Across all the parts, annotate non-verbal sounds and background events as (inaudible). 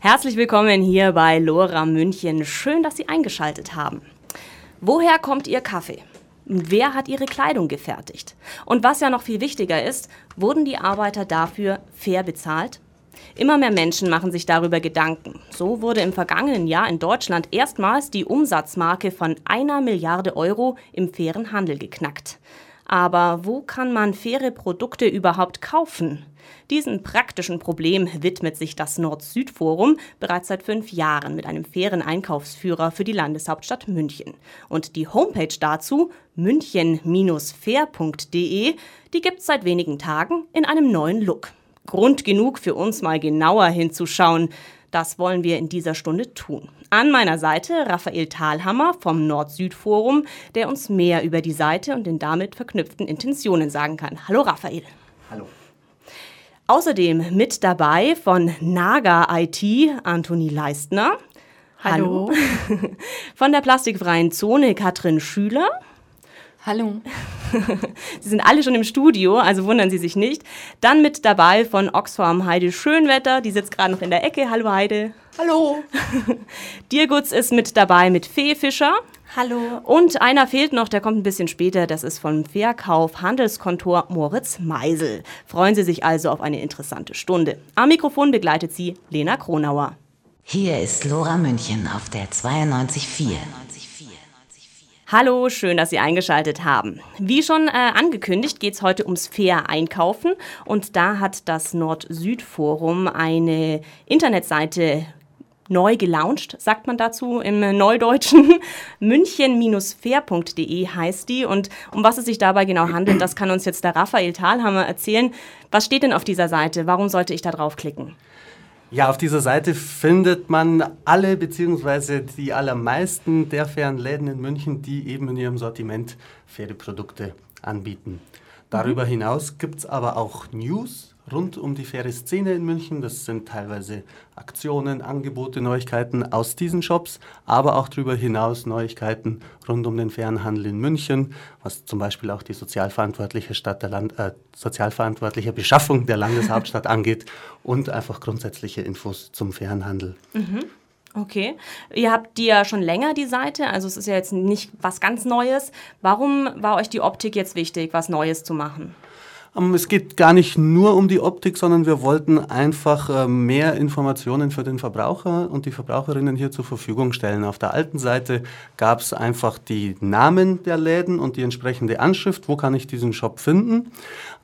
Herzlich willkommen hier bei Lora München. Schön, dass Sie eingeschaltet haben. Woher kommt Ihr Kaffee? Wer hat Ihre Kleidung gefertigt? Und was ja noch viel wichtiger ist, wurden die Arbeiter dafür fair bezahlt? Immer mehr Menschen machen sich darüber Gedanken. So wurde im vergangenen Jahr in Deutschland erstmals die Umsatzmarke von einer Milliarde Euro im fairen Handel geknackt. Aber wo kann man faire Produkte überhaupt kaufen? Diesem praktischen Problem widmet sich das Nord-Süd-Forum bereits seit fünf Jahren mit einem fairen Einkaufsführer für die Landeshauptstadt München. Und die Homepage dazu, münchen-fair.de, die gibt es seit wenigen Tagen in einem neuen Look. Grund genug für uns mal genauer hinzuschauen. Das wollen wir in dieser Stunde tun. An meiner Seite Raphael Thalhammer vom Nord-Süd-Forum, der uns mehr über die Seite und den damit verknüpften Intentionen sagen kann. Hallo Raphael. Hallo. Außerdem mit dabei von Naga IT Antoni Leistner. Hallo. Hallo. (laughs) Von der plastikfreien Zone Katrin Schüler. Hallo. (laughs) Sie sind alle schon im Studio, also wundern Sie sich nicht. Dann mit dabei von Oxfam Heide Schönwetter, die sitzt gerade noch in der Ecke. Hallo Heide. Hallo. (laughs) Dirgutz ist mit dabei mit Fee Fischer. Hallo. Und einer fehlt noch, der kommt ein bisschen später. Das ist vom Verkauf Handelskontor Moritz Meisel. Freuen Sie sich also auf eine interessante Stunde. Am Mikrofon begleitet Sie Lena Kronauer. Hier ist Lora München auf der 92.4. Hallo, schön, dass Sie eingeschaltet haben. Wie schon äh, angekündigt, geht es heute ums Fair Einkaufen und da hat das Nord-Süd-Forum eine Internetseite neu gelauncht, sagt man dazu im Neudeutschen. (laughs) München-fair.de heißt die und um was es sich dabei genau handelt, das kann uns jetzt der Raphael Thalhammer erzählen. Was steht denn auf dieser Seite? Warum sollte ich da draufklicken? Ja, auf dieser Seite findet man alle bzw. die allermeisten der fairen Läden in München, die eben in ihrem Sortiment faire Produkte anbieten. Darüber mhm. hinaus gibt es aber auch News rund um die faire Szene in München. Das sind teilweise Aktionen, Angebote, Neuigkeiten aus diesen Shops, aber auch darüber hinaus Neuigkeiten rund um den fairen Handel in München, was zum Beispiel auch die sozialverantwortliche, Stadt der Land, äh, sozialverantwortliche Beschaffung der Landeshauptstadt (laughs) angeht und einfach grundsätzliche Infos zum fairen Handel. Mhm. Okay. Ihr habt die ja schon länger, die Seite, also es ist ja jetzt nicht was ganz Neues. Warum war euch die Optik jetzt wichtig, was Neues zu machen? Ähm, es geht gar nicht nur um die Optik, sondern wir wollten einfach äh, mehr Informationen für den Verbraucher und die Verbraucherinnen hier zur Verfügung stellen. Auf der alten Seite gab es einfach die Namen der Läden und die entsprechende Anschrift, wo kann ich diesen Shop finden.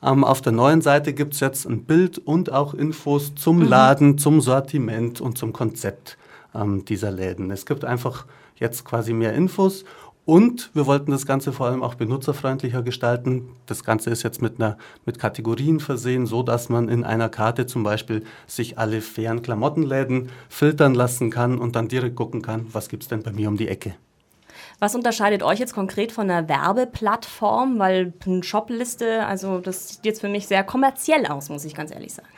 Ähm, auf der neuen Seite gibt es jetzt ein Bild und auch Infos zum mhm. Laden, zum Sortiment und zum Konzept ähm, dieser Läden. Es gibt einfach jetzt quasi mehr Infos und wir wollten das Ganze vor allem auch benutzerfreundlicher gestalten. Das Ganze ist jetzt mit, einer, mit Kategorien versehen, so dass man in einer Karte zum Beispiel sich alle fairen Klamottenläden filtern lassen kann und dann direkt gucken kann, was gibt es denn bei mir um die Ecke. Was unterscheidet euch jetzt konkret von einer Werbeplattform? Weil eine Shopliste, also das sieht jetzt für mich sehr kommerziell aus, muss ich ganz ehrlich sagen.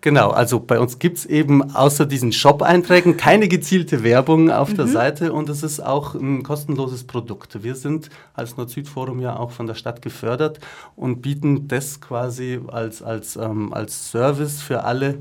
Genau, also bei uns gibt es eben außer diesen Shop-Einträgen keine gezielte Werbung auf mhm. der Seite und es ist auch ein kostenloses Produkt. Wir sind als Nord-Süd-Forum ja auch von der Stadt gefördert und bieten das quasi als, als, ähm, als Service für alle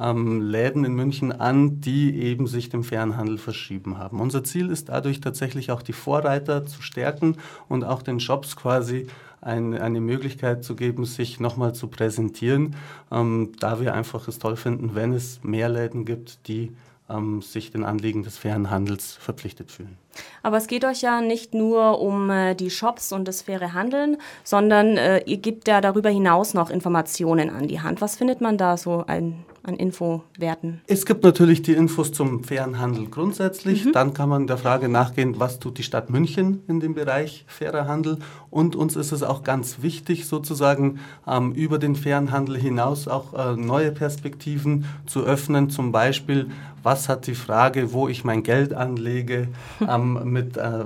ähm, Läden in München an, die eben sich dem fairen Handel verschrieben haben. Unser Ziel ist dadurch tatsächlich auch die Vorreiter zu stärken und auch den Shops quasi ein, eine Möglichkeit zu geben, sich nochmal zu präsentieren, ähm, da wir einfach es toll finden, wenn es mehr Läden gibt, die ähm, sich den Anliegen des fairen Handels verpflichtet fühlen. Aber es geht euch ja nicht nur um äh, die Shops und das faire Handeln, sondern äh, ihr gebt ja darüber hinaus noch Informationen an die Hand. Was findet man da so ein, an Infowerten? Es gibt natürlich die Infos zum fairen Handel grundsätzlich. Mhm. Dann kann man der Frage nachgehen, was tut die Stadt München in dem Bereich fairer Handel. Und uns ist es auch ganz wichtig, sozusagen ähm, über den fairen Handel hinaus auch äh, neue Perspektiven zu öffnen. Zum Beispiel, was hat die Frage, wo ich mein Geld anlege, (laughs) ähm, mit äh,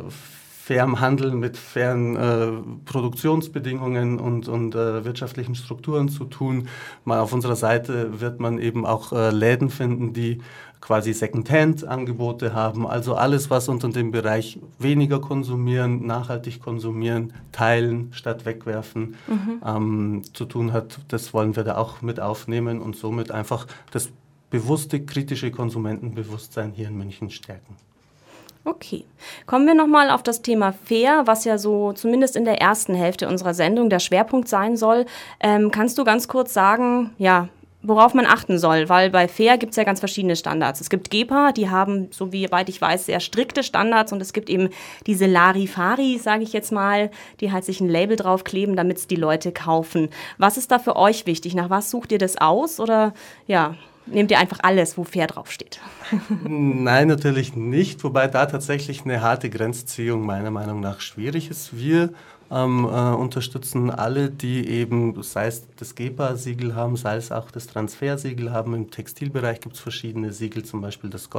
fairem Handel, mit fairen äh, Produktionsbedingungen und, und äh, wirtschaftlichen Strukturen zu tun. Mal auf unserer Seite wird man eben auch äh, Läden finden, die quasi Secondhand-Angebote haben. Also alles, was unter dem Bereich weniger konsumieren, nachhaltig konsumieren, teilen statt wegwerfen mhm. ähm, zu tun hat, das wollen wir da auch mit aufnehmen und somit einfach das bewusste, kritische Konsumentenbewusstsein hier in München stärken. Okay. Kommen wir nochmal auf das Thema Fair, was ja so zumindest in der ersten Hälfte unserer Sendung der Schwerpunkt sein soll. Ähm, kannst du ganz kurz sagen, ja, worauf man achten soll, weil bei Fair gibt es ja ganz verschiedene Standards. Es gibt GEPA, die haben, so wie weit ich weiß, sehr strikte Standards und es gibt eben diese Larifari, sage ich jetzt mal, die halt sich ein Label draufkleben, damit es die Leute kaufen. Was ist da für euch wichtig? Nach was sucht ihr das aus oder ja, nehmt ihr einfach alles, wo fair draufsteht? Nein, natürlich nicht, wobei da tatsächlich eine harte Grenzziehung meiner Meinung nach schwierig ist. Wir ähm, äh, unterstützen alle, die eben, sei es das GEPA-Siegel haben, sei es auch das Transfersiegel haben. Im Textilbereich gibt es verschiedene Siegel, zum Beispiel das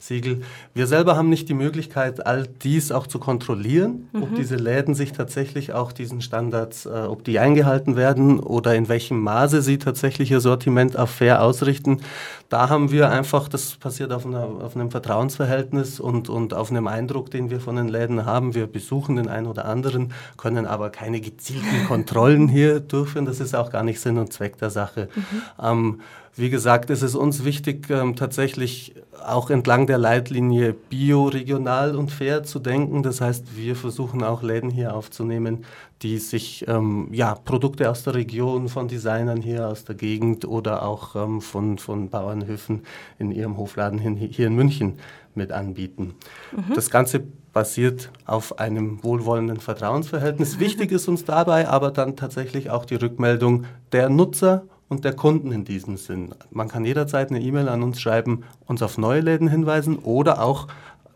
GOTS-Siegel. Wir selber haben nicht die Möglichkeit, all dies auch zu kontrollieren, mhm. ob diese Läden sich tatsächlich auch diesen Standards, äh, ob die eingehalten werden oder in welchem Maße sie tatsächlich ihr Sortiment auf fair ausrichten. Da haben wir einfach, das passiert auf, einer, auf einem Vertrauensverhältnis und, und auf einem Eindruck, den wir von den Läden haben. Wir besuchen den einen oder anderen können aber keine gezielten (laughs) Kontrollen hier durchführen. Das ist auch gar nicht Sinn und Zweck der Sache. Mhm. Ähm, wie gesagt, ist es uns wichtig, ähm, tatsächlich auch entlang der Leitlinie bio, regional und fair zu denken. Das heißt, wir versuchen auch Läden hier aufzunehmen, die sich ähm, ja, Produkte aus der Region, von Designern hier aus der Gegend oder auch ähm, von, von Bauernhöfen in ihrem Hofladen hier in München mit anbieten. Mhm. Das Ganze basiert auf einem wohlwollenden Vertrauensverhältnis. (laughs) Wichtig ist uns dabei aber dann tatsächlich auch die Rückmeldung der Nutzer und der Kunden in diesem Sinn. Man kann jederzeit eine E-Mail an uns schreiben, uns auf neue Läden hinweisen oder auch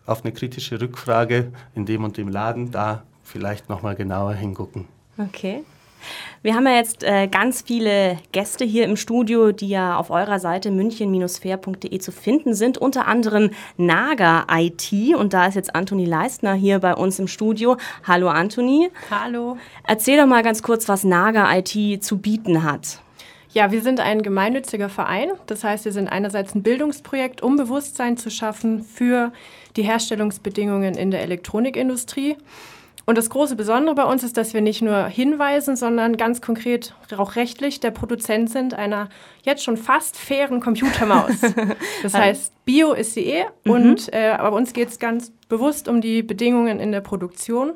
auf eine kritische Rückfrage in dem und dem Laden, da vielleicht nochmal genauer hingucken. Okay. Wir haben ja jetzt äh, ganz viele Gäste hier im Studio, die ja auf eurer Seite münchen-fair.de zu finden sind, unter anderem Naga IT und da ist jetzt Antoni Leistner hier bei uns im Studio. Hallo Antoni. Hallo. Erzähl doch mal ganz kurz, was Naga IT zu bieten hat. Ja, wir sind ein gemeinnütziger Verein. Das heißt, wir sind einerseits ein Bildungsprojekt, um Bewusstsein zu schaffen für die Herstellungsbedingungen in der Elektronikindustrie. Und das große Besondere bei uns ist, dass wir nicht nur hinweisen, sondern ganz konkret auch rechtlich der Produzent sind einer jetzt schon fast fairen Computermaus. (laughs) Das heißt, Bio ist sie eh mhm. und äh, bei uns geht es ganz bewusst um die Bedingungen in der Produktion.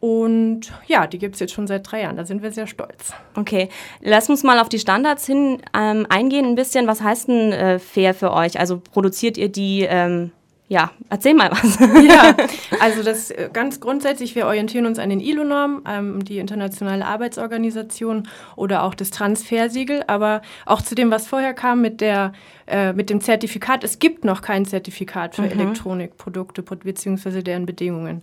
Und ja, die gibt es jetzt schon seit drei Jahren. Da sind wir sehr stolz. Okay, lass uns mal auf die Standards hin ähm, eingehen ein bisschen. Was heißt denn äh, fair für euch? Also produziert ihr die ähm, ja, erzähl mal was. (laughs) ja, (laughs) also das äh, ganz grundsätzlich, wir orientieren uns an den ILO-Norm, ähm, die Internationale Arbeitsorganisation oder auch das Transfersiegel, aber auch zu dem, was vorher kam mit, der, äh, mit dem Zertifikat. Es gibt noch kein Zertifikat für mhm. Elektronikprodukte bzw. deren Bedingungen.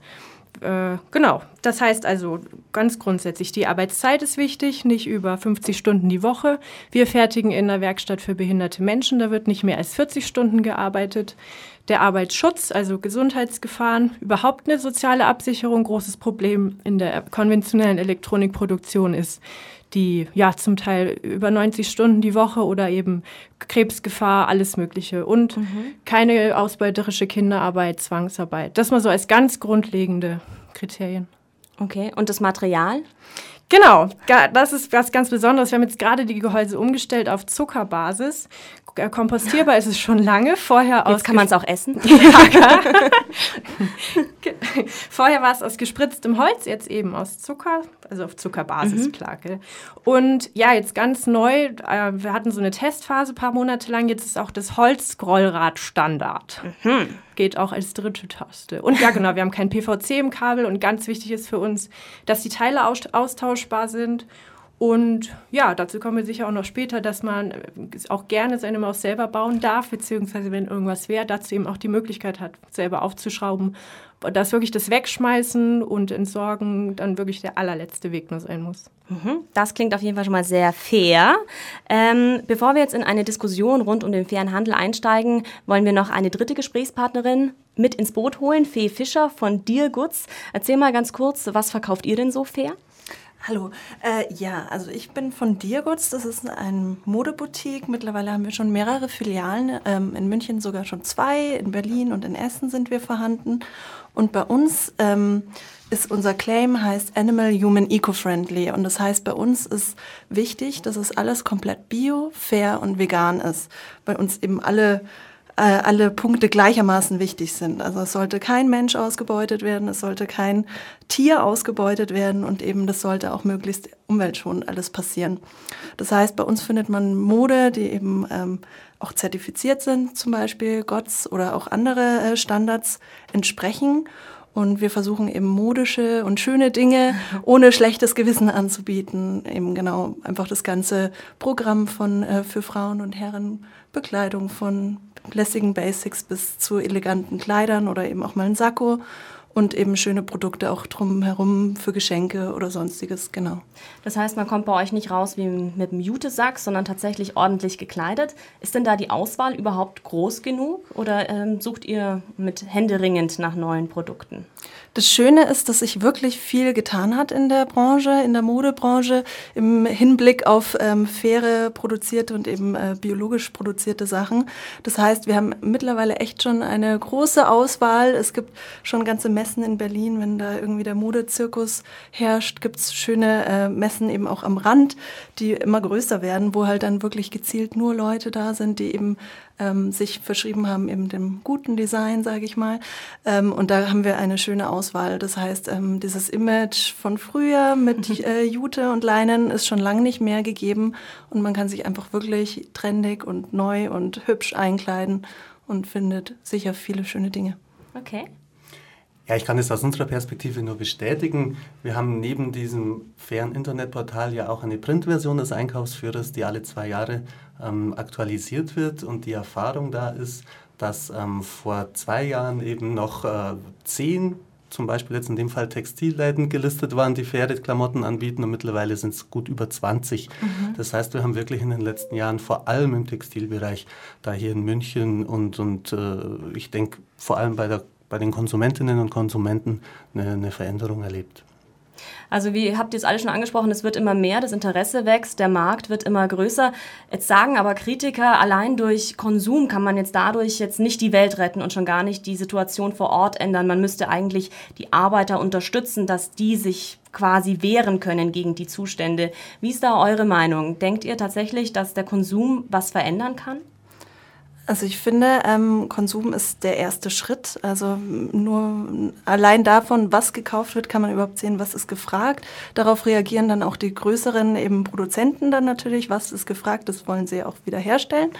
Äh, genau, das heißt also ganz grundsätzlich, die Arbeitszeit ist wichtig, nicht über 50 Stunden die Woche. Wir fertigen in der Werkstatt für behinderte Menschen, da wird nicht mehr als 40 Stunden gearbeitet. Der Arbeitsschutz, also Gesundheitsgefahren, überhaupt eine soziale Absicherung, großes Problem in der konventionellen Elektronikproduktion ist die ja zum Teil über 90 Stunden die Woche oder eben Krebsgefahr, alles Mögliche und mhm. keine ausbeuterische Kinderarbeit, Zwangsarbeit. Das mal so als ganz grundlegende Kriterien. Okay, und das Material? Genau, das ist was ganz Besonderes. Wir haben jetzt gerade die Gehäuse umgestellt auf Zuckerbasis. Äh, kompostierbar ist es schon lange. Vorher Jetzt kann man es auch essen. (laughs) (laughs) Vorher war es aus gespritztem Holz, jetzt eben aus Zucker, also auf Zuckerbasis, mhm. klar. Gell? Und ja, jetzt ganz neu, äh, wir hatten so eine Testphase ein paar Monate lang, jetzt ist auch das Holzscrollrad Standard. Mhm. Geht auch als dritte Taste. Und ja, genau, wir haben kein PVC im Kabel und ganz wichtig ist für uns, dass die Teile austauschbar sind und ja, dazu kommen wir sicher auch noch später, dass man äh, auch gerne seine Maus selber bauen darf, beziehungsweise wenn irgendwas wäre, dazu eben auch die Möglichkeit hat, selber aufzuschrauben. Dass wirklich das Wegschmeißen und Entsorgen dann wirklich der allerletzte Weg nur sein muss. Mhm. Das klingt auf jeden Fall schon mal sehr fair. Ähm, bevor wir jetzt in eine Diskussion rund um den fairen Handel einsteigen, wollen wir noch eine dritte Gesprächspartnerin mit ins Boot holen, Fee Fischer von Dear Goods. Erzähl mal ganz kurz, was verkauft ihr denn so fair? Hallo. Äh, ja, also ich bin von Diergutz. Das ist eine Modeboutique. Mittlerweile haben wir schon mehrere Filialen. Ähm, in München sogar schon zwei. In Berlin und in Essen sind wir vorhanden. Und bei uns ähm, ist unser Claim heißt Animal Human Eco-Friendly. Und das heißt, bei uns ist wichtig, dass es alles komplett bio, fair und vegan ist. Bei uns eben alle äh, alle Punkte gleichermaßen wichtig sind. Also es sollte kein Mensch ausgebeutet werden, es sollte kein Tier ausgebeutet werden und eben das sollte auch möglichst umweltschonend alles passieren. Das heißt, bei uns findet man Mode, die eben ähm, auch zertifiziert sind, zum Beispiel GOTS oder auch andere äh, Standards entsprechen. Und wir versuchen eben modische und schöne Dinge (laughs) ohne schlechtes Gewissen anzubieten. Eben genau einfach das ganze Programm von äh, für Frauen und Herren Bekleidung von lässigen Basics bis zu eleganten Kleidern oder eben auch mal ein Sakko und eben schöne Produkte auch drumherum für Geschenke oder sonstiges, genau. Das heißt, man kommt bei euch nicht raus wie mit einem Jutesack, sondern tatsächlich ordentlich gekleidet. Ist denn da die Auswahl überhaupt groß genug oder ähm, sucht ihr mit händeringend nach neuen Produkten? Das Schöne ist, dass sich wirklich viel getan hat in der Branche, in der Modebranche, im Hinblick auf ähm, faire produzierte und eben äh, biologisch produzierte Sachen. Das heißt, wir haben mittlerweile echt schon eine große Auswahl. Es gibt schon ganze Messen in Berlin, wenn da irgendwie der Modezirkus herrscht, gibt es schöne äh, Messen eben auch am Rand, die immer größer werden, wo halt dann wirklich gezielt nur Leute da sind, die eben ähm, sich verschrieben haben, eben dem guten Design, sage ich mal. Ähm, und da haben wir eine schöne Auswahl. Das heißt, ähm, dieses Image von früher mit (laughs) äh, Jute und Leinen ist schon lange nicht mehr gegeben und man kann sich einfach wirklich trendig und neu und hübsch einkleiden und findet sicher viele schöne Dinge. Okay. Ja, ich kann es aus unserer Perspektive nur bestätigen. Wir haben neben diesem fairen Internetportal ja auch eine Printversion des Einkaufsführers, die alle zwei Jahre ähm, aktualisiert wird. Und die Erfahrung da ist, dass ähm, vor zwei Jahren eben noch äh, zehn, zum Beispiel jetzt in dem Fall Textilläden gelistet waren, die faire Klamotten anbieten und mittlerweile sind es gut über 20. Mhm. Das heißt, wir haben wirklich in den letzten Jahren vor allem im Textilbereich, da hier in München und, und äh, ich denke vor allem bei der bei den Konsumentinnen und Konsumenten eine, eine Veränderung erlebt. Also wie habt ihr es alle schon angesprochen, es wird immer mehr, das Interesse wächst, der Markt wird immer größer. Jetzt sagen aber Kritiker, allein durch Konsum kann man jetzt dadurch jetzt nicht die Welt retten und schon gar nicht die Situation vor Ort ändern. Man müsste eigentlich die Arbeiter unterstützen, dass die sich quasi wehren können gegen die Zustände. Wie ist da eure Meinung? Denkt ihr tatsächlich, dass der Konsum was verändern kann? Also ich finde, ähm, Konsum ist der erste Schritt. Also nur allein davon, was gekauft wird, kann man überhaupt sehen, was ist gefragt. Darauf reagieren dann auch die größeren eben Produzenten dann natürlich, was ist gefragt, das wollen sie auch wieder herstellen.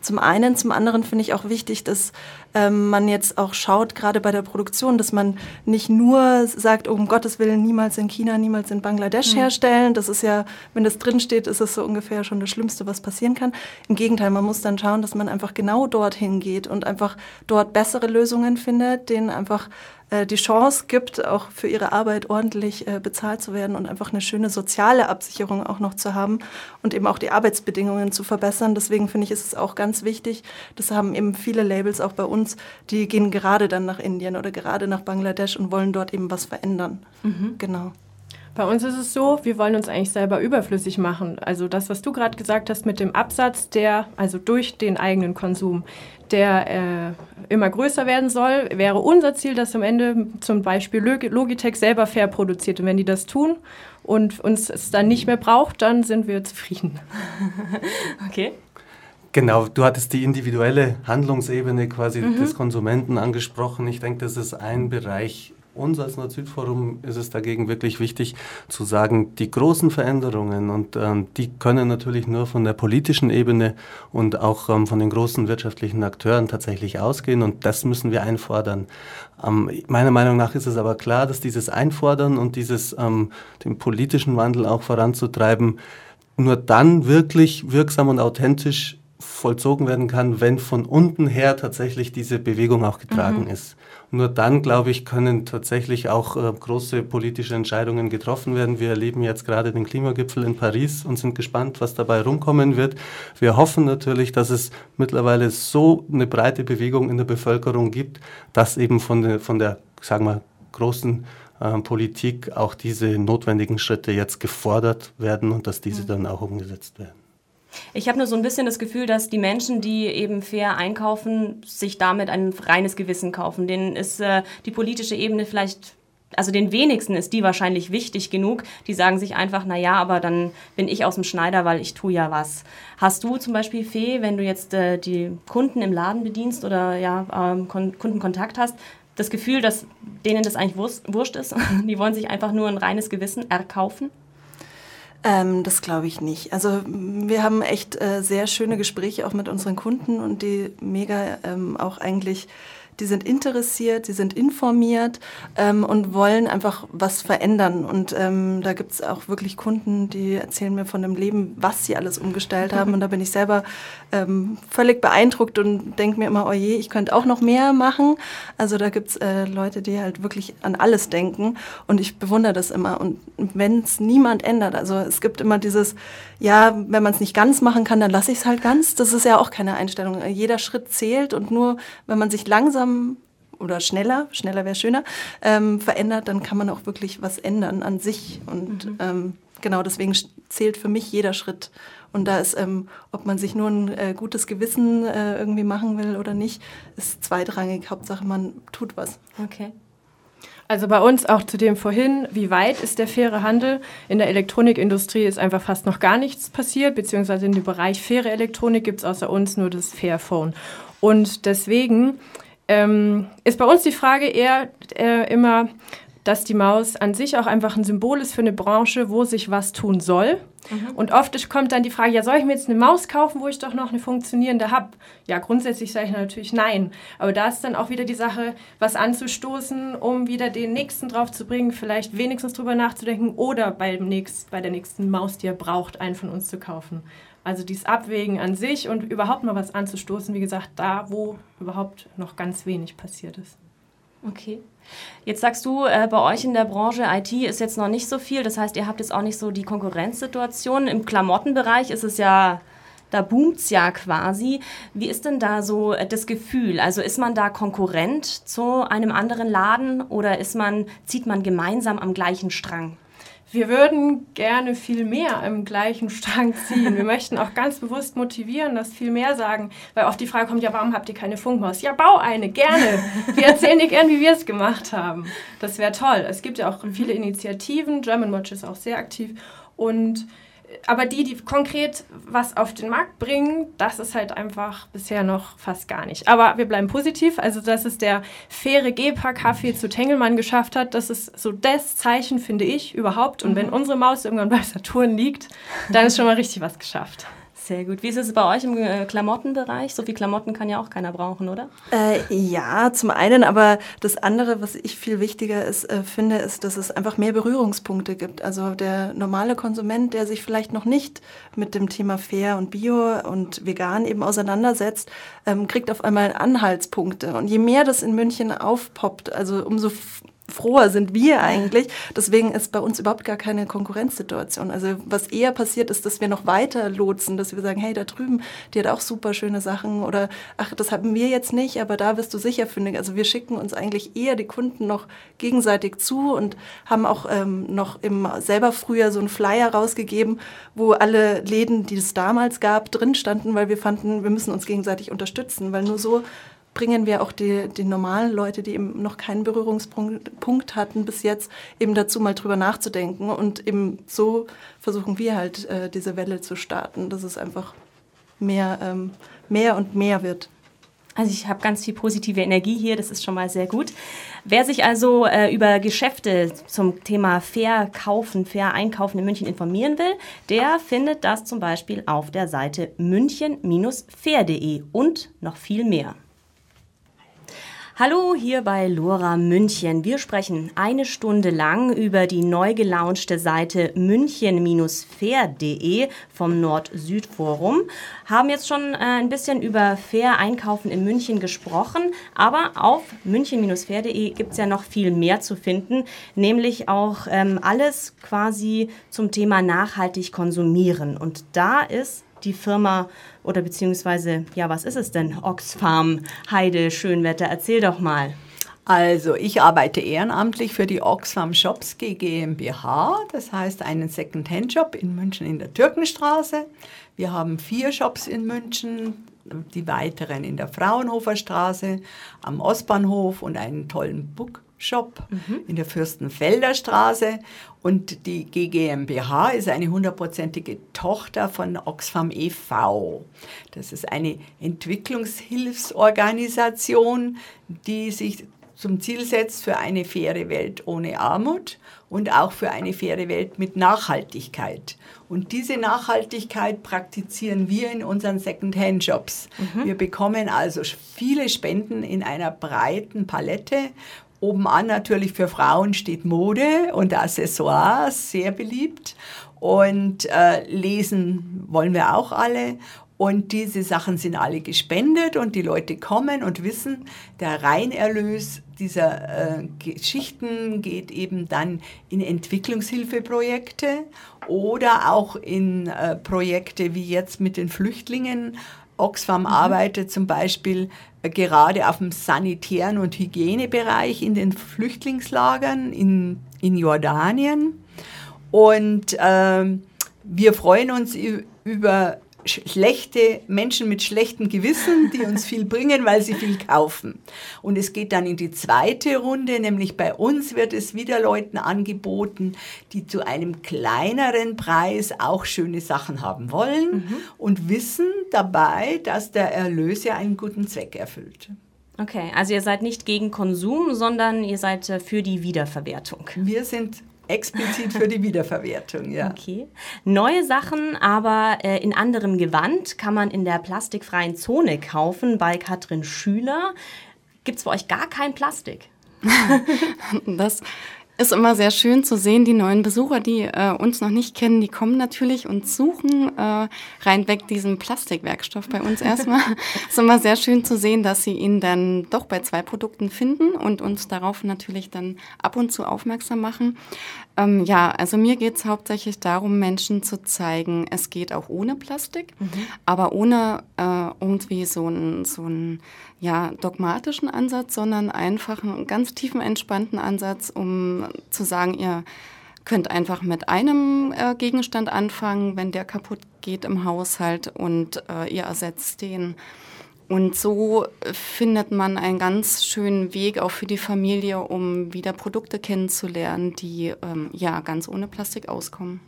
Zum einen, zum anderen finde ich auch wichtig, dass ähm, man jetzt auch schaut, gerade bei der Produktion, dass man nicht nur sagt, um Gottes Willen niemals in China, niemals in Bangladesch mhm. herstellen. Das ist ja, wenn das drinsteht, ist es so ungefähr schon das Schlimmste, was passieren kann. Im Gegenteil, man muss dann schauen, dass man einfach genau genau dorthin geht und einfach dort bessere Lösungen findet, denen einfach äh, die Chance gibt, auch für ihre Arbeit ordentlich äh, bezahlt zu werden und einfach eine schöne soziale Absicherung auch noch zu haben und eben auch die Arbeitsbedingungen zu verbessern. Deswegen finde ich, ist es auch ganz wichtig. Das haben eben viele Labels auch bei uns, die gehen gerade dann nach Indien oder gerade nach Bangladesch und wollen dort eben was verändern. Mhm. Genau. Bei uns ist es so, wir wollen uns eigentlich selber überflüssig machen. Also das, was du gerade gesagt hast mit dem Absatz, der, also durch den eigenen Konsum, der äh, immer größer werden soll, wäre unser Ziel, dass am Ende zum Beispiel Logitech selber fair produziert. Und wenn die das tun und uns es dann nicht mehr braucht, dann sind wir zufrieden. (laughs) okay. Genau, du hattest die individuelle Handlungsebene quasi mhm. des Konsumenten angesprochen. Ich denke, das ist ein Bereich, uns als Nord-Süd-Forum ist es dagegen wirklich wichtig zu sagen, die großen Veränderungen, und ähm, die können natürlich nur von der politischen Ebene und auch ähm, von den großen wirtschaftlichen Akteuren tatsächlich ausgehen und das müssen wir einfordern. Ähm, meiner Meinung nach ist es aber klar, dass dieses Einfordern und dieses ähm, den politischen Wandel auch voranzutreiben, nur dann wirklich wirksam und authentisch vollzogen werden kann, wenn von unten her tatsächlich diese Bewegung auch getragen mhm. ist. Nur dann, glaube ich, können tatsächlich auch äh, große politische Entscheidungen getroffen werden. Wir erleben jetzt gerade den Klimagipfel in Paris und sind gespannt, was dabei rumkommen wird. Wir hoffen natürlich, dass es mittlerweile so eine breite Bewegung in der Bevölkerung gibt, dass eben von der, von der sagen wir, großen äh, Politik auch diese notwendigen Schritte jetzt gefordert werden und dass diese dann auch umgesetzt werden. Ich habe nur so ein bisschen das Gefühl, dass die Menschen, die eben fair einkaufen, sich damit ein reines Gewissen kaufen. Denen ist äh, die politische Ebene vielleicht also den wenigsten ist die wahrscheinlich wichtig genug. Die sagen sich einfach, na ja, aber dann bin ich aus dem Schneider, weil ich tue ja was. Hast du zum Beispiel Fee, wenn du jetzt äh, die Kunden im Laden bedienst oder ja ähm, Kundenkontakt hast, das Gefühl, dass denen das eigentlich wurscht ist? (laughs) Die wollen sich einfach nur ein reines Gewissen erkaufen? Ähm, das glaube ich nicht. Also wir haben echt äh, sehr schöne Gespräche auch mit unseren Kunden und die mega ähm, auch eigentlich die sind interessiert, sie sind informiert ähm, und wollen einfach was verändern. Und ähm, da gibt es auch wirklich Kunden, die erzählen mir von dem Leben, was sie alles umgestellt haben. Und da bin ich selber ähm, völlig beeindruckt und denke mir immer, oh je, ich könnte auch noch mehr machen. Also da gibt es äh, Leute, die halt wirklich an alles denken. Und ich bewundere das immer. Und wenn es niemand ändert, also es gibt immer dieses, ja, wenn man es nicht ganz machen kann, dann lasse ich es halt ganz. Das ist ja auch keine Einstellung. Jeder Schritt zählt und nur wenn man sich langsam oder schneller, schneller wäre schöner, ähm, verändert, dann kann man auch wirklich was ändern an sich. Und mhm. ähm, genau deswegen zählt für mich jeder Schritt. Und da ist, ähm, ob man sich nur ein äh, gutes Gewissen äh, irgendwie machen will oder nicht, ist zweitrangig. Hauptsache, man tut was. Okay. Also bei uns auch zu dem vorhin, wie weit ist der faire Handel? In der Elektronikindustrie ist einfach fast noch gar nichts passiert, beziehungsweise in dem Bereich faire Elektronik gibt es außer uns nur das Fairphone. Und deswegen ähm, ist bei uns die Frage eher äh, immer, dass die Maus an sich auch einfach ein Symbol ist für eine Branche, wo sich was tun soll. Mhm. Und oft kommt dann die Frage, ja, soll ich mir jetzt eine Maus kaufen, wo ich doch noch eine funktionierende habe? Ja, grundsätzlich sage ich natürlich nein. Aber da ist dann auch wieder die Sache, was anzustoßen, um wieder den Nächsten drauf zu bringen, vielleicht wenigstens drüber nachzudenken oder beim nächst, bei der nächsten Maus, die er braucht, einen von uns zu kaufen. Also dieses Abwägen an sich und überhaupt mal was anzustoßen, wie gesagt, da, wo überhaupt noch ganz wenig passiert ist. Okay. Jetzt sagst du, äh, bei euch in der Branche IT ist jetzt noch nicht so viel. Das heißt, ihr habt jetzt auch nicht so die Konkurrenzsituation. Im Klamottenbereich ist es ja, da boomt es ja quasi. Wie ist denn da so äh, das Gefühl? Also ist man da Konkurrent zu einem anderen Laden oder ist man, zieht man gemeinsam am gleichen Strang? Wir würden gerne viel mehr im gleichen Strang ziehen. Wir möchten auch ganz bewusst motivieren, dass viel mehr sagen, weil oft die Frage kommt, ja, warum habt ihr keine Funkmaus? Ja, bau eine, gerne. (laughs) Wir erzählen dir gern, wie wir es gemacht haben. Das wäre toll. Es gibt ja auch viele Initiativen, German Watch ist auch sehr aktiv und aber die, die konkret was auf den Markt bringen, das ist halt einfach bisher noch fast gar nicht. Aber wir bleiben positiv. Also, dass es der faire Gepa-Kaffee zu Tengelmann geschafft hat, das ist so das Zeichen, finde ich, überhaupt. Und mhm. wenn unsere Maus irgendwann bei Saturn liegt, dann ist schon mal richtig was geschafft. Sehr gut. Wie ist es bei euch im äh, Klamottenbereich? So viel Klamotten kann ja auch keiner brauchen, oder? Äh, ja, zum einen, aber das andere, was ich viel wichtiger ist, äh, finde, ist, dass es einfach mehr Berührungspunkte gibt. Also der normale Konsument, der sich vielleicht noch nicht mit dem Thema Fair und Bio und Vegan eben auseinandersetzt, ähm, kriegt auf einmal Anhaltspunkte. Und je mehr das in München aufpoppt, also umso froher sind wir eigentlich. Deswegen ist bei uns überhaupt gar keine Konkurrenzsituation. Also was eher passiert ist, dass wir noch weiter lotsen, dass wir sagen, hey, da drüben, die hat auch super schöne Sachen oder ach, das haben wir jetzt nicht, aber da wirst du sicher fündig. Also wir schicken uns eigentlich eher die Kunden noch gegenseitig zu und haben auch ähm, noch im selber früher so einen Flyer rausgegeben, wo alle Läden, die es damals gab, drin standen, weil wir fanden, wir müssen uns gegenseitig unterstützen, weil nur so bringen wir auch die, die normalen Leute, die eben noch keinen Berührungspunkt hatten bis jetzt, eben dazu mal drüber nachzudenken. Und eben so versuchen wir halt äh, diese Welle zu starten, dass es einfach mehr, ähm, mehr und mehr wird. Also ich habe ganz viel positive Energie hier, das ist schon mal sehr gut. Wer sich also äh, über Geschäfte zum Thema fair kaufen, fair einkaufen in München informieren will, der findet das zum Beispiel auf der Seite münchen-fair.de und noch viel mehr. Hallo hier bei Lora München. Wir sprechen eine Stunde lang über die neu gelaunchte Seite münchen-fair.de vom Nord-Süd-Forum. Haben jetzt schon äh, ein bisschen über Fair Einkaufen in München gesprochen, aber auf münchen-fair.de gibt es ja noch viel mehr zu finden, nämlich auch ähm, alles quasi zum Thema nachhaltig konsumieren. Und da ist die Firma oder beziehungsweise, ja, was ist es denn? Oxfarm, Heide, Schönwetter, erzähl doch mal. Also, ich arbeite ehrenamtlich für die Oxfam Shops GmbH, das heißt einen Second-Hand-Shop in München in der Türkenstraße. Wir haben vier Shops in München, die weiteren in der Fraunhofer Straße, am Ostbahnhof und einen tollen Bookshop mhm. in der Fürstenfelder Straße. Und die GmbH ist eine hundertprozentige Tochter von Oxfam e.V. Das ist eine Entwicklungshilfsorganisation, die sich zum Ziel setzt für eine faire Welt ohne Armut und auch für eine faire Welt mit Nachhaltigkeit. Und diese Nachhaltigkeit praktizieren wir in unseren Second-Hand-Shops. Mhm. Wir bekommen also viele Spenden in einer breiten Palette. Oben an natürlich für Frauen steht Mode und Accessoires, sehr beliebt. Und äh, lesen wollen wir auch alle. Und diese Sachen sind alle gespendet und die Leute kommen und wissen, der Reinerlös dieser äh, Geschichten geht eben dann in Entwicklungshilfeprojekte oder auch in äh, Projekte wie jetzt mit den Flüchtlingen. Oxfam mhm. arbeitet zum Beispiel äh, gerade auf dem sanitären und Hygienebereich in den Flüchtlingslagern in, in Jordanien. Und ähm, wir freuen uns über schlechte Menschen mit schlechtem Gewissen, die uns viel bringen, weil sie viel kaufen. Und es geht dann in die zweite Runde, nämlich bei uns wird es wieder Leuten angeboten, die zu einem kleineren Preis auch schöne Sachen haben wollen mhm. und wissen dabei, dass der Erlös ja einen guten Zweck erfüllt. Okay, also ihr seid nicht gegen Konsum, sondern ihr seid äh, für die Wiederverwertung. Wir sind explizit für die Wiederverwertung, ja. Okay. Neue Sachen, aber äh, in anderem Gewand kann man in der plastikfreien Zone kaufen bei Katrin Schüler. Gibt es bei euch gar kein Plastik? (laughs) das ist immer sehr schön zu sehen, die neuen Besucher, die äh, uns noch nicht kennen, die kommen natürlich und suchen äh, reinweg diesen Plastikwerkstoff bei uns erstmal. (laughs) ist immer sehr schön zu sehen, dass sie ihn dann doch bei zwei Produkten finden und uns darauf natürlich dann ab und zu aufmerksam machen. Ähm, ja, also mir geht es hauptsächlich darum, Menschen zu zeigen, es geht auch ohne Plastik, mhm. aber ohne äh, irgendwie so einen so ja, dogmatischen Ansatz, sondern einfach einen ganz tiefen, entspannten Ansatz, um zu sagen, ihr könnt einfach mit einem äh, Gegenstand anfangen, wenn der kaputt geht im Haushalt und äh, ihr ersetzt den. Und so findet man einen ganz schönen Weg auch für die Familie, um wieder Produkte kennenzulernen, die ähm, ja ganz ohne Plastik auskommen.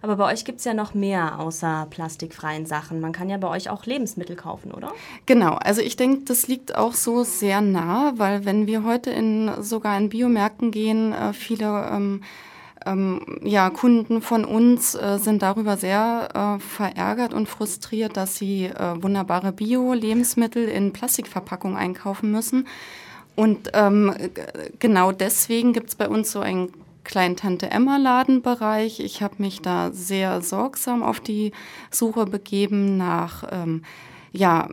Aber bei euch gibt es ja noch mehr außer plastikfreien Sachen. Man kann ja bei euch auch Lebensmittel kaufen, oder? Genau, also ich denke, das liegt auch so sehr nah, weil wenn wir heute in sogar in Biomärkten gehen, äh, viele ähm, ähm, ja, Kunden von uns äh, sind darüber sehr äh, verärgert und frustriert, dass sie äh, wunderbare Bio-Lebensmittel in Plastikverpackung einkaufen müssen. Und ähm, genau deswegen gibt es bei uns so einen kleinen Tante Emma Ladenbereich. Ich habe mich da sehr sorgsam auf die Suche begeben nach ähm, ja,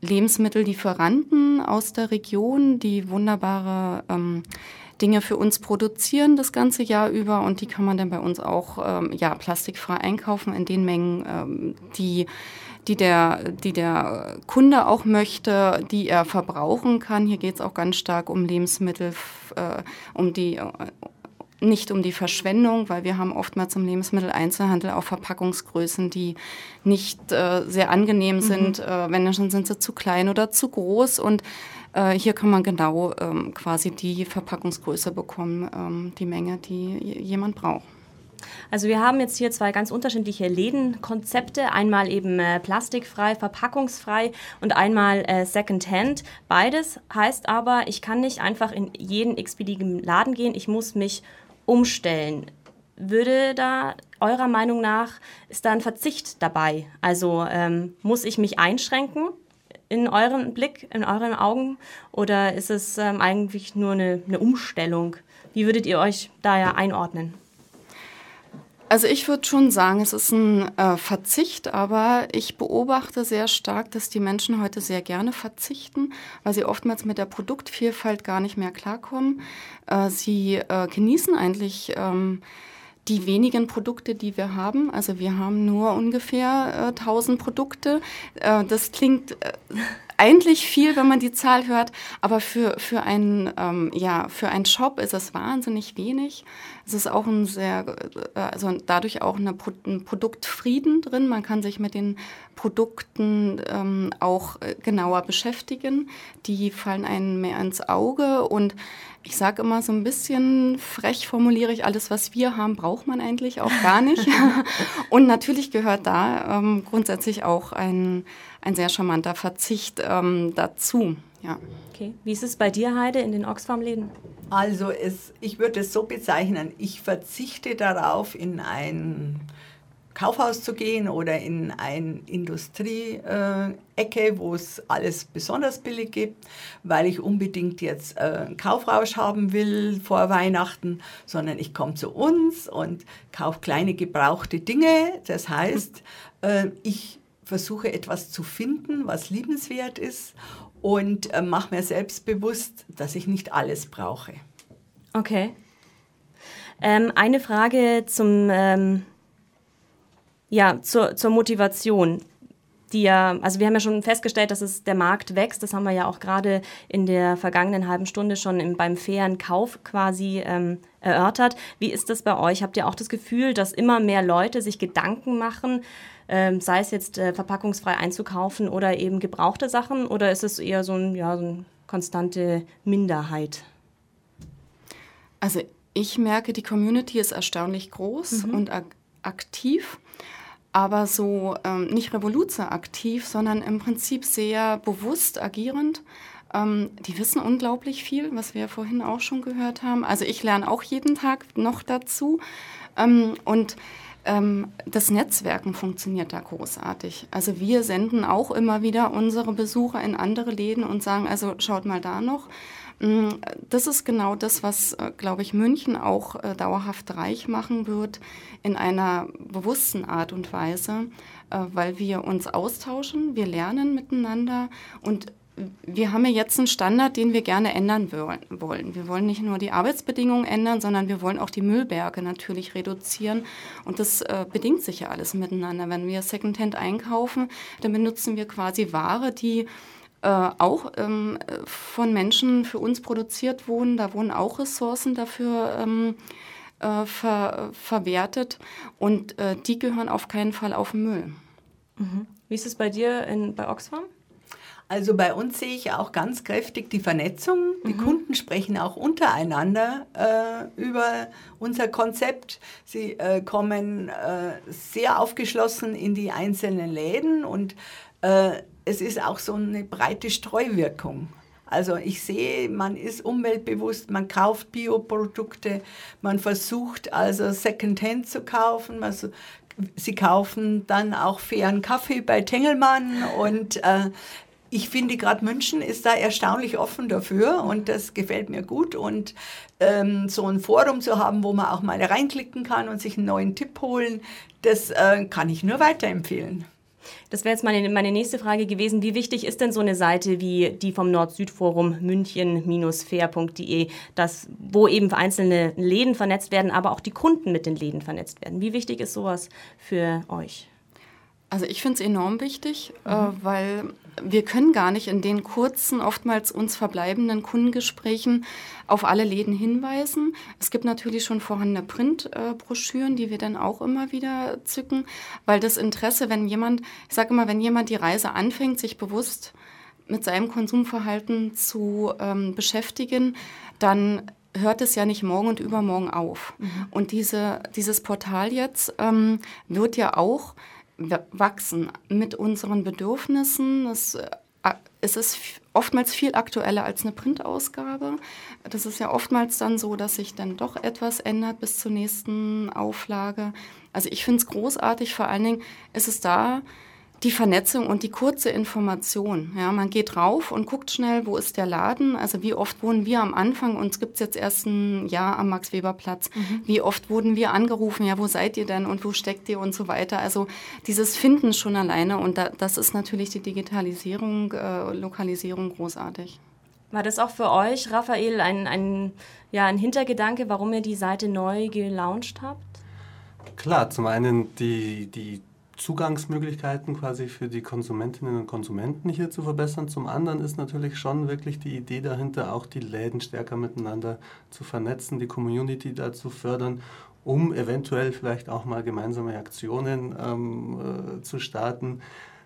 Lebensmittellieferanten aus der Region, die wunderbare ähm, Dinge für uns produzieren das ganze Jahr über und die kann man dann bei uns auch ähm, ja, plastikfrei einkaufen in den Mengen, ähm, die, die, der, die der Kunde auch möchte, die er verbrauchen kann. Hier geht es auch ganz stark um Lebensmittel, äh, um die äh, nicht um die Verschwendung, weil wir haben oftmals im Lebensmitteleinzelhandel auch Verpackungsgrößen, die nicht äh, sehr angenehm mhm. sind. Mhm. Äh, wenn schon sind sie zu klein oder zu groß und äh, hier kann man genau ähm, quasi die Verpackungsgröße bekommen, ähm, die Menge, die jemand braucht. Also wir haben jetzt hier zwei ganz unterschiedliche Lädenkonzepte. Einmal eben äh, plastikfrei, verpackungsfrei und einmal äh, Secondhand. Beides heißt aber, ich kann nicht einfach in jeden x-beliebigen Laden gehen. Ich muss mich umstellen. Würde da eurer Meinung nach, ist da ein Verzicht dabei? Also ähm, muss ich mich einschränken? in euren Blick, in euren Augen? Oder ist es ähm, eigentlich nur eine, eine Umstellung? Wie würdet ihr euch da ja einordnen? Also ich würde schon sagen, es ist ein äh, Verzicht, aber ich beobachte sehr stark, dass die Menschen heute sehr gerne verzichten, weil sie oftmals mit der Produktvielfalt gar nicht mehr klarkommen. Äh, sie äh, genießen eigentlich ähm, die wenigen Produkte, die wir haben. Also wir haben nur ungefähr äh, 1000 Produkte. Äh, das klingt äh, eigentlich viel, wenn man die Zahl hört, aber für, für, ein, ähm, ja, für einen Shop ist es wahnsinnig wenig. Es ist auch ein sehr, äh, also dadurch auch eine, ein Produktfrieden drin. Man kann sich mit den Produkten ähm, auch äh, genauer beschäftigen. Die fallen einem mehr ins Auge und ich sage immer so ein bisschen frech formuliere ich, alles, was wir haben, braucht man eigentlich auch gar nicht. (laughs) und natürlich gehört da ähm, grundsätzlich auch ein, ein sehr charmanter Verzicht ähm, dazu. Ja. Okay. Wie ist es bei dir, Heide, in den Oxfam-Läden? Also es, ich würde es so bezeichnen, ich verzichte darauf, in ein Kaufhaus zu gehen oder in eine Industrie-Ecke, äh, wo es alles besonders billig gibt, weil ich unbedingt jetzt äh, einen Kaufrausch haben will vor Weihnachten, sondern ich komme zu uns und kaufe kleine gebrauchte Dinge. Das heißt, äh, ich versuche etwas zu finden, was liebenswert ist und äh, mache mir selbst bewusst, dass ich nicht alles brauche. Okay. Ähm, eine Frage zum ähm ja, zur, zur Motivation. Die ja, also wir haben ja schon festgestellt, dass es der Markt wächst. Das haben wir ja auch gerade in der vergangenen halben Stunde schon im, beim fairen Kauf quasi ähm, erörtert. Wie ist das bei euch? Habt ihr auch das Gefühl, dass immer mehr Leute sich Gedanken machen, ähm, sei es jetzt äh, verpackungsfrei einzukaufen oder eben gebrauchte Sachen? Oder ist es eher so, ein, ja, so eine konstante Minderheit? Also ich merke, die Community ist erstaunlich groß mhm. und ak aktiv aber so ähm, nicht revolutionaktiv, sondern im Prinzip sehr bewusst agierend. Ähm, die wissen unglaublich viel, was wir vorhin auch schon gehört haben. Also ich lerne auch jeden Tag noch dazu. Ähm, und das Netzwerken funktioniert da großartig. Also wir senden auch immer wieder unsere Besucher in andere Läden und sagen, also schaut mal da noch. Mm, das ist genau das, was, äh, glaube ich, München auch äh, dauerhaft reich machen wird in einer bewussten Art und Weise, äh, weil wir uns austauschen, wir lernen miteinander und wir haben ja jetzt einen Standard, den wir gerne ändern wollen. Wir wollen nicht nur die Arbeitsbedingungen ändern, sondern wir wollen auch die Müllberge natürlich reduzieren. Und das äh, bedingt sich ja alles miteinander. Wenn wir Secondhand einkaufen, dann benutzen wir quasi Ware, die äh, auch ähm, von Menschen für uns produziert wurden. Da wurden auch Ressourcen dafür ähm, äh, ver verwertet und äh, die gehören auf keinen Fall auf Müll. Mhm. Wie ist es bei dir in, bei Oxfam? Also bei uns sehe ich auch ganz kräftig die Vernetzung. Die mhm. Kunden sprechen auch untereinander äh, über unser Konzept. Sie äh, kommen äh, sehr aufgeschlossen in die einzelnen Läden und äh, es ist auch so eine breite Streuwirkung. Also ich sehe, man ist umweltbewusst, man kauft Bioprodukte, man versucht also Secondhand zu kaufen, also sie kaufen dann auch fairen Kaffee bei Tengelmann und äh, ich finde gerade München ist da erstaunlich offen dafür und das gefällt mir gut und ähm, so ein Forum zu haben, wo man auch mal reinklicken kann und sich einen neuen Tipp holen, das äh, kann ich nur weiterempfehlen. Das wäre jetzt meine, meine nächste Frage gewesen. Wie wichtig ist denn so eine Seite wie die vom Nord-Süd-Forum münchen-fair.de, wo eben einzelne Läden vernetzt werden, aber auch die Kunden mit den Läden vernetzt werden? Wie wichtig ist sowas für euch? Also ich finde es enorm wichtig, äh, mhm. äh, weil wir können gar nicht in den kurzen, oftmals uns verbleibenden Kundengesprächen auf alle Läden hinweisen. Es gibt natürlich schon vorhandene Printbroschüren, äh, die wir dann auch immer wieder zücken, weil das Interesse, wenn jemand, ich sage immer, wenn jemand die Reise anfängt, sich bewusst mit seinem Konsumverhalten zu ähm, beschäftigen, dann hört es ja nicht morgen und übermorgen auf. Mhm. Und diese, dieses Portal jetzt ähm, wird ja auch wachsen mit unseren Bedürfnissen. Das, äh, es ist oftmals viel aktueller als eine Printausgabe. Das ist ja oftmals dann so, dass sich dann doch etwas ändert bis zur nächsten Auflage. Also ich finde es großartig, vor allen Dingen ist es da die Vernetzung und die kurze Information. Ja, man geht rauf und guckt schnell, wo ist der Laden. Also wie oft wurden wir am Anfang, uns gibt es jetzt erst ein Jahr am Max-Weber-Platz, mhm. wie oft wurden wir angerufen, ja, wo seid ihr denn und wo steckt ihr und so weiter. Also dieses Finden schon alleine und da, das ist natürlich die Digitalisierung, äh, Lokalisierung großartig. War das auch für euch, Raphael, ein, ein, ja, ein Hintergedanke, warum ihr die Seite neu gelauncht habt? Klar, zum einen die, die Zugangsmöglichkeiten quasi für die Konsumentinnen und Konsumenten hier zu verbessern. Zum anderen ist natürlich schon wirklich die Idee dahinter, auch die Läden stärker miteinander zu vernetzen, die Community da zu fördern, um eventuell vielleicht auch mal gemeinsame Aktionen ähm, äh, zu starten.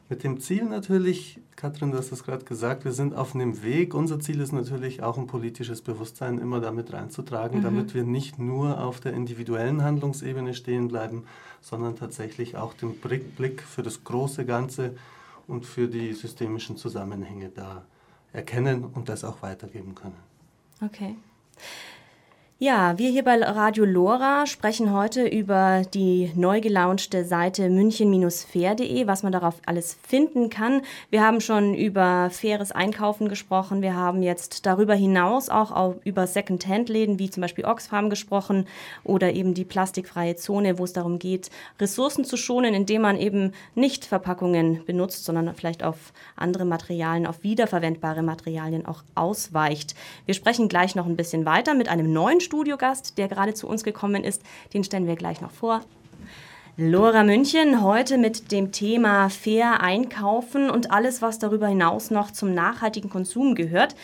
Mit dem Ziel natürlich, Katrin, du hast es gerade gesagt, wir sind auf einem Weg. Unser Ziel ist natürlich auch ein politisches Bewusstsein immer damit reinzutragen, mhm. damit wir nicht nur auf der individuellen Handlungsebene stehen bleiben, sondern tatsächlich auch den Blick für das große Ganze und für die systemischen Zusammenhänge da erkennen und das auch weitergeben können. Okay. Ja, wir hier bei Radio Lora sprechen heute über die neu gelaunchte Seite münchen-fair.de, was man darauf alles finden kann. Wir haben schon über faires Einkaufen gesprochen. Wir haben jetzt darüber hinaus auch über Second-Hand-Läden wie zum Beispiel Oxfam gesprochen oder eben die plastikfreie Zone, wo es darum geht, Ressourcen zu schonen, indem man eben nicht Verpackungen benutzt, sondern vielleicht auf andere Materialien, auf wiederverwendbare Materialien auch ausweicht. Wir sprechen gleich noch ein bisschen weiter mit einem neuen Studiogast, der gerade zu uns gekommen ist. Den stellen wir gleich noch vor. Lora München heute mit dem Thema fair einkaufen und alles, was darüber hinaus noch zum nachhaltigen Konsum gehört.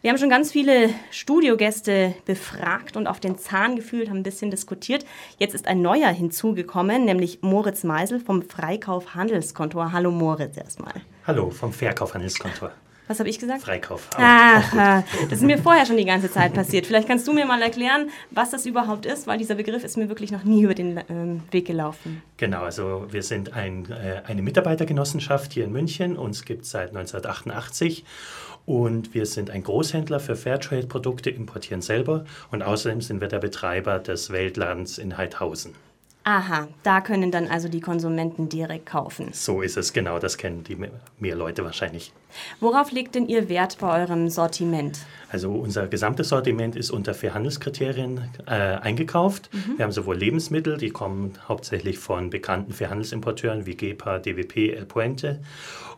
Wir haben schon ganz viele Studiogäste befragt und auf den Zahn gefühlt, haben ein bisschen diskutiert. Jetzt ist ein neuer hinzugekommen, nämlich Moritz Meisel vom Freikauf Handelskontor. Hallo Moritz erstmal. Hallo vom Verkauf Handelskontor. Was habe ich gesagt? Freikauf. Ach, ah, das ist mir vorher schon die ganze Zeit passiert. Vielleicht kannst du mir mal erklären, was das überhaupt ist, weil dieser Begriff ist mir wirklich noch nie über den ähm, Weg gelaufen. Genau, also wir sind ein, äh, eine Mitarbeitergenossenschaft hier in München. Uns gibt es seit 1988 und wir sind ein Großhändler für Fairtrade-Produkte, importieren selber und außerdem sind wir der Betreiber des Weltladens in Heidhausen. Aha, da können dann also die Konsumenten direkt kaufen. So ist es, genau, das kennen die mehr Leute wahrscheinlich. Worauf legt denn Ihr Wert bei eurem Sortiment? Also unser gesamtes Sortiment ist unter Fairhandelskriterien äh, eingekauft. Mhm. Wir haben sowohl Lebensmittel, die kommen hauptsächlich von bekannten Fairhandelsimporteuren wie GEPA, DWP, El Puente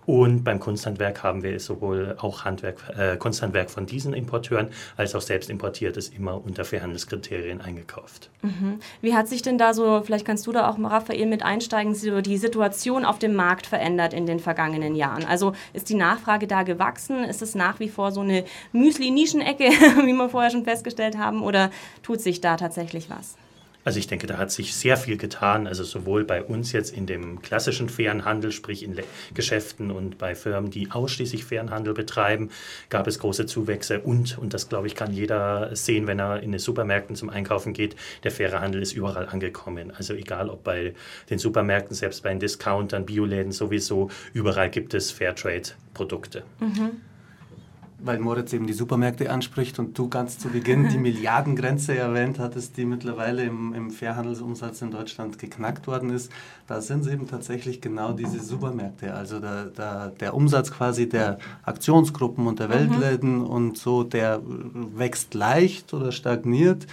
und beim Kunsthandwerk haben wir sowohl auch Handwerk, äh, Kunsthandwerk von diesen Importeuren als auch selbst importiertes immer unter Fairhandelskriterien eingekauft. Mhm. Wie hat sich denn da so, vielleicht kannst du da auch, Raphael, mit einsteigen, so die Situation auf dem Markt verändert in den vergangenen Jahren? Also ist die Nachfrage da gewachsen? Ist es nach wie vor so eine Müsli-Nischenecke, (laughs) wie wir vorher schon festgestellt haben, oder tut sich da tatsächlich was? Also ich denke, da hat sich sehr viel getan. Also sowohl bei uns jetzt in dem klassischen fairen Handel, sprich in Geschäften und bei Firmen, die ausschließlich fairen Handel betreiben, gab es große Zuwächse. Und, und das glaube ich, kann jeder sehen, wenn er in den Supermärkten zum Einkaufen geht, der faire Handel ist überall angekommen. Also egal ob bei den Supermärkten, selbst bei den Discountern, Bioläden sowieso, überall gibt es Fairtrade-Produkte. Mhm weil Moritz eben die Supermärkte anspricht und du ganz zu Beginn die (laughs) Milliardengrenze erwähnt hattest, die mittlerweile im, im Fairhandelsumsatz in Deutschland geknackt worden ist, da sind es eben tatsächlich genau diese Supermärkte. Also der, der, der Umsatz quasi der Aktionsgruppen und der mhm. Weltläden mhm. und so, der wächst leicht oder stagniert.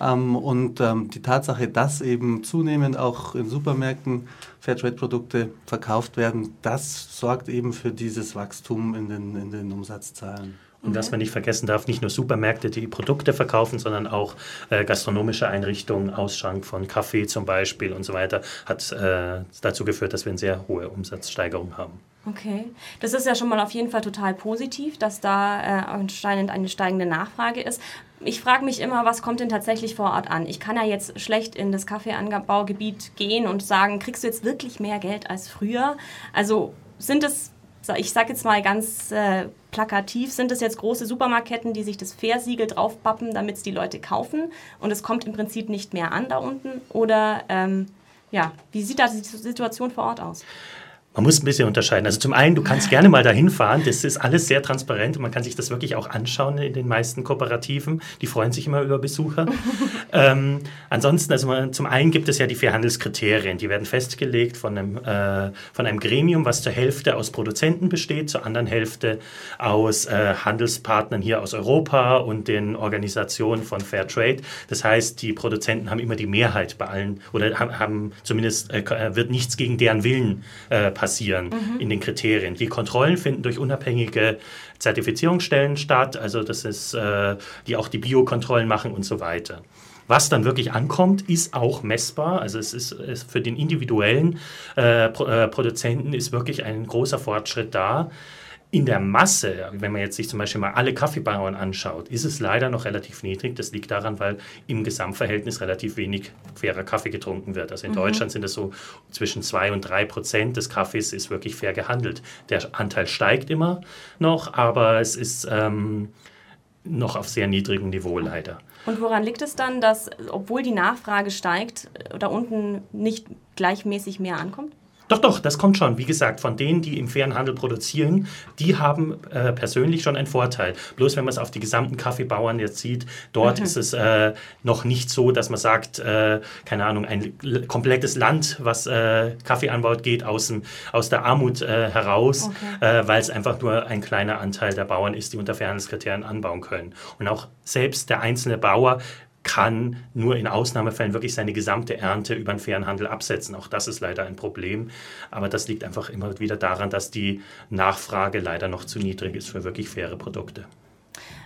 Ähm, und ähm, die Tatsache, dass eben zunehmend auch in Supermärkten Fairtrade-Produkte verkauft werden, das sorgt eben für dieses Wachstum in den, in den Umsatzzahlen. Und was man nicht vergessen darf, nicht nur Supermärkte, die Produkte verkaufen, sondern auch äh, gastronomische Einrichtungen, Ausschank von Kaffee zum Beispiel und so weiter, hat äh, dazu geführt, dass wir eine sehr hohe Umsatzsteigerung haben. Okay, das ist ja schon mal auf jeden Fall total positiv, dass da äh, anscheinend eine steigende Nachfrage ist. Ich frage mich immer, was kommt denn tatsächlich vor Ort an? Ich kann ja jetzt schlecht in das Kaffeeanbaugebiet gehen und sagen, kriegst du jetzt wirklich mehr Geld als früher? Also sind es, ich sage jetzt mal ganz äh, plakativ, sind es jetzt große Supermarktketten, die sich das Fair-Siegel draufpappen, damit es die Leute kaufen und es kommt im Prinzip nicht mehr an da unten? Oder ähm, ja, wie sieht da die Situation vor Ort aus? Man muss ein bisschen unterscheiden. Also zum einen, du kannst gerne mal dahin fahren. Das ist alles sehr transparent und man kann sich das wirklich auch anschauen in den meisten Kooperativen. Die freuen sich immer über Besucher. (laughs) ähm, ansonsten, also man, zum einen gibt es ja die Fairhandelskriterien. Die werden festgelegt von einem, äh, von einem Gremium, was zur Hälfte aus Produzenten besteht, zur anderen Hälfte aus äh, Handelspartnern hier aus Europa und den Organisationen von Fairtrade. Das heißt, die Produzenten haben immer die Mehrheit bei allen oder haben, haben zumindest äh, wird nichts gegen deren Willen äh, passieren mhm. in den Kriterien. Die Kontrollen finden durch unabhängige Zertifizierungsstellen statt, also das ist, äh, die auch die Biokontrollen machen und so weiter. Was dann wirklich ankommt, ist auch messbar. Also es ist, es für den individuellen äh, Pro, äh, Produzenten ist wirklich ein großer Fortschritt da. In der Masse, wenn man jetzt sich zum Beispiel mal alle Kaffeebauern anschaut, ist es leider noch relativ niedrig. Das liegt daran, weil im Gesamtverhältnis relativ wenig fairer Kaffee getrunken wird. Also in mhm. Deutschland sind es so zwischen 2 und 3 Prozent des Kaffees ist wirklich fair gehandelt. Der Anteil steigt immer noch, aber es ist ähm, noch auf sehr niedrigem Niveau leider. Und woran liegt es dann, dass, obwohl die Nachfrage steigt, da unten nicht gleichmäßig mehr ankommt? Doch, doch, das kommt schon. Wie gesagt, von denen, die im fairen Handel produzieren, die haben äh, persönlich schon einen Vorteil. Bloß wenn man es auf die gesamten Kaffeebauern jetzt sieht, dort mhm. ist es äh, noch nicht so, dass man sagt, äh, keine Ahnung, ein komplettes Land, was äh, Kaffee anbaut, geht aus, dem, aus der Armut äh, heraus, okay. Äh, weil es einfach nur ein kleiner Anteil der Bauern ist, die unter Fairhandelskriterien anbauen können. Und auch selbst der einzelne Bauer kann nur in Ausnahmefällen wirklich seine gesamte Ernte über einen fairen Handel absetzen. Auch das ist leider ein Problem. Aber das liegt einfach immer wieder daran, dass die Nachfrage leider noch zu niedrig ist für wirklich faire Produkte.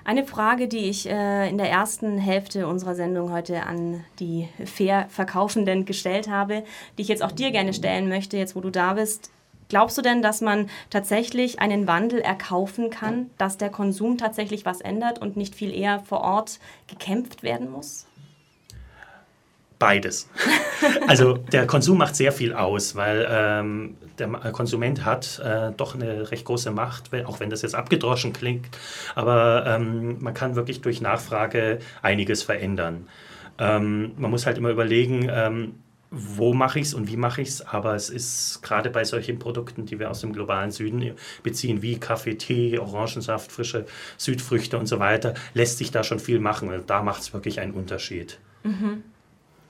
Eine Frage, die ich äh, in der ersten Hälfte unserer Sendung heute an die fair Verkaufenden gestellt habe, die ich jetzt auch dir gerne stellen möchte, jetzt wo du da bist. Glaubst du denn, dass man tatsächlich einen Wandel erkaufen kann, dass der Konsum tatsächlich was ändert und nicht viel eher vor Ort gekämpft werden muss? Beides. (laughs) Also der Konsum macht sehr viel aus, weil ähm, der Konsument hat äh, doch eine recht große Macht, auch wenn das jetzt abgedroschen klingt. Aber ähm, man kann wirklich durch Nachfrage einiges verändern. Ähm, man muss halt immer überlegen, ähm, wo mache ich es und wie mache ich es, aber es ist gerade bei solchen Produkten, die wir aus dem globalen Süden beziehen, wie Kaffee, Tee, Orangensaft, frische Südfrüchte und so weiter, lässt sich da schon viel machen und da macht es wirklich einen Unterschied. Mhm.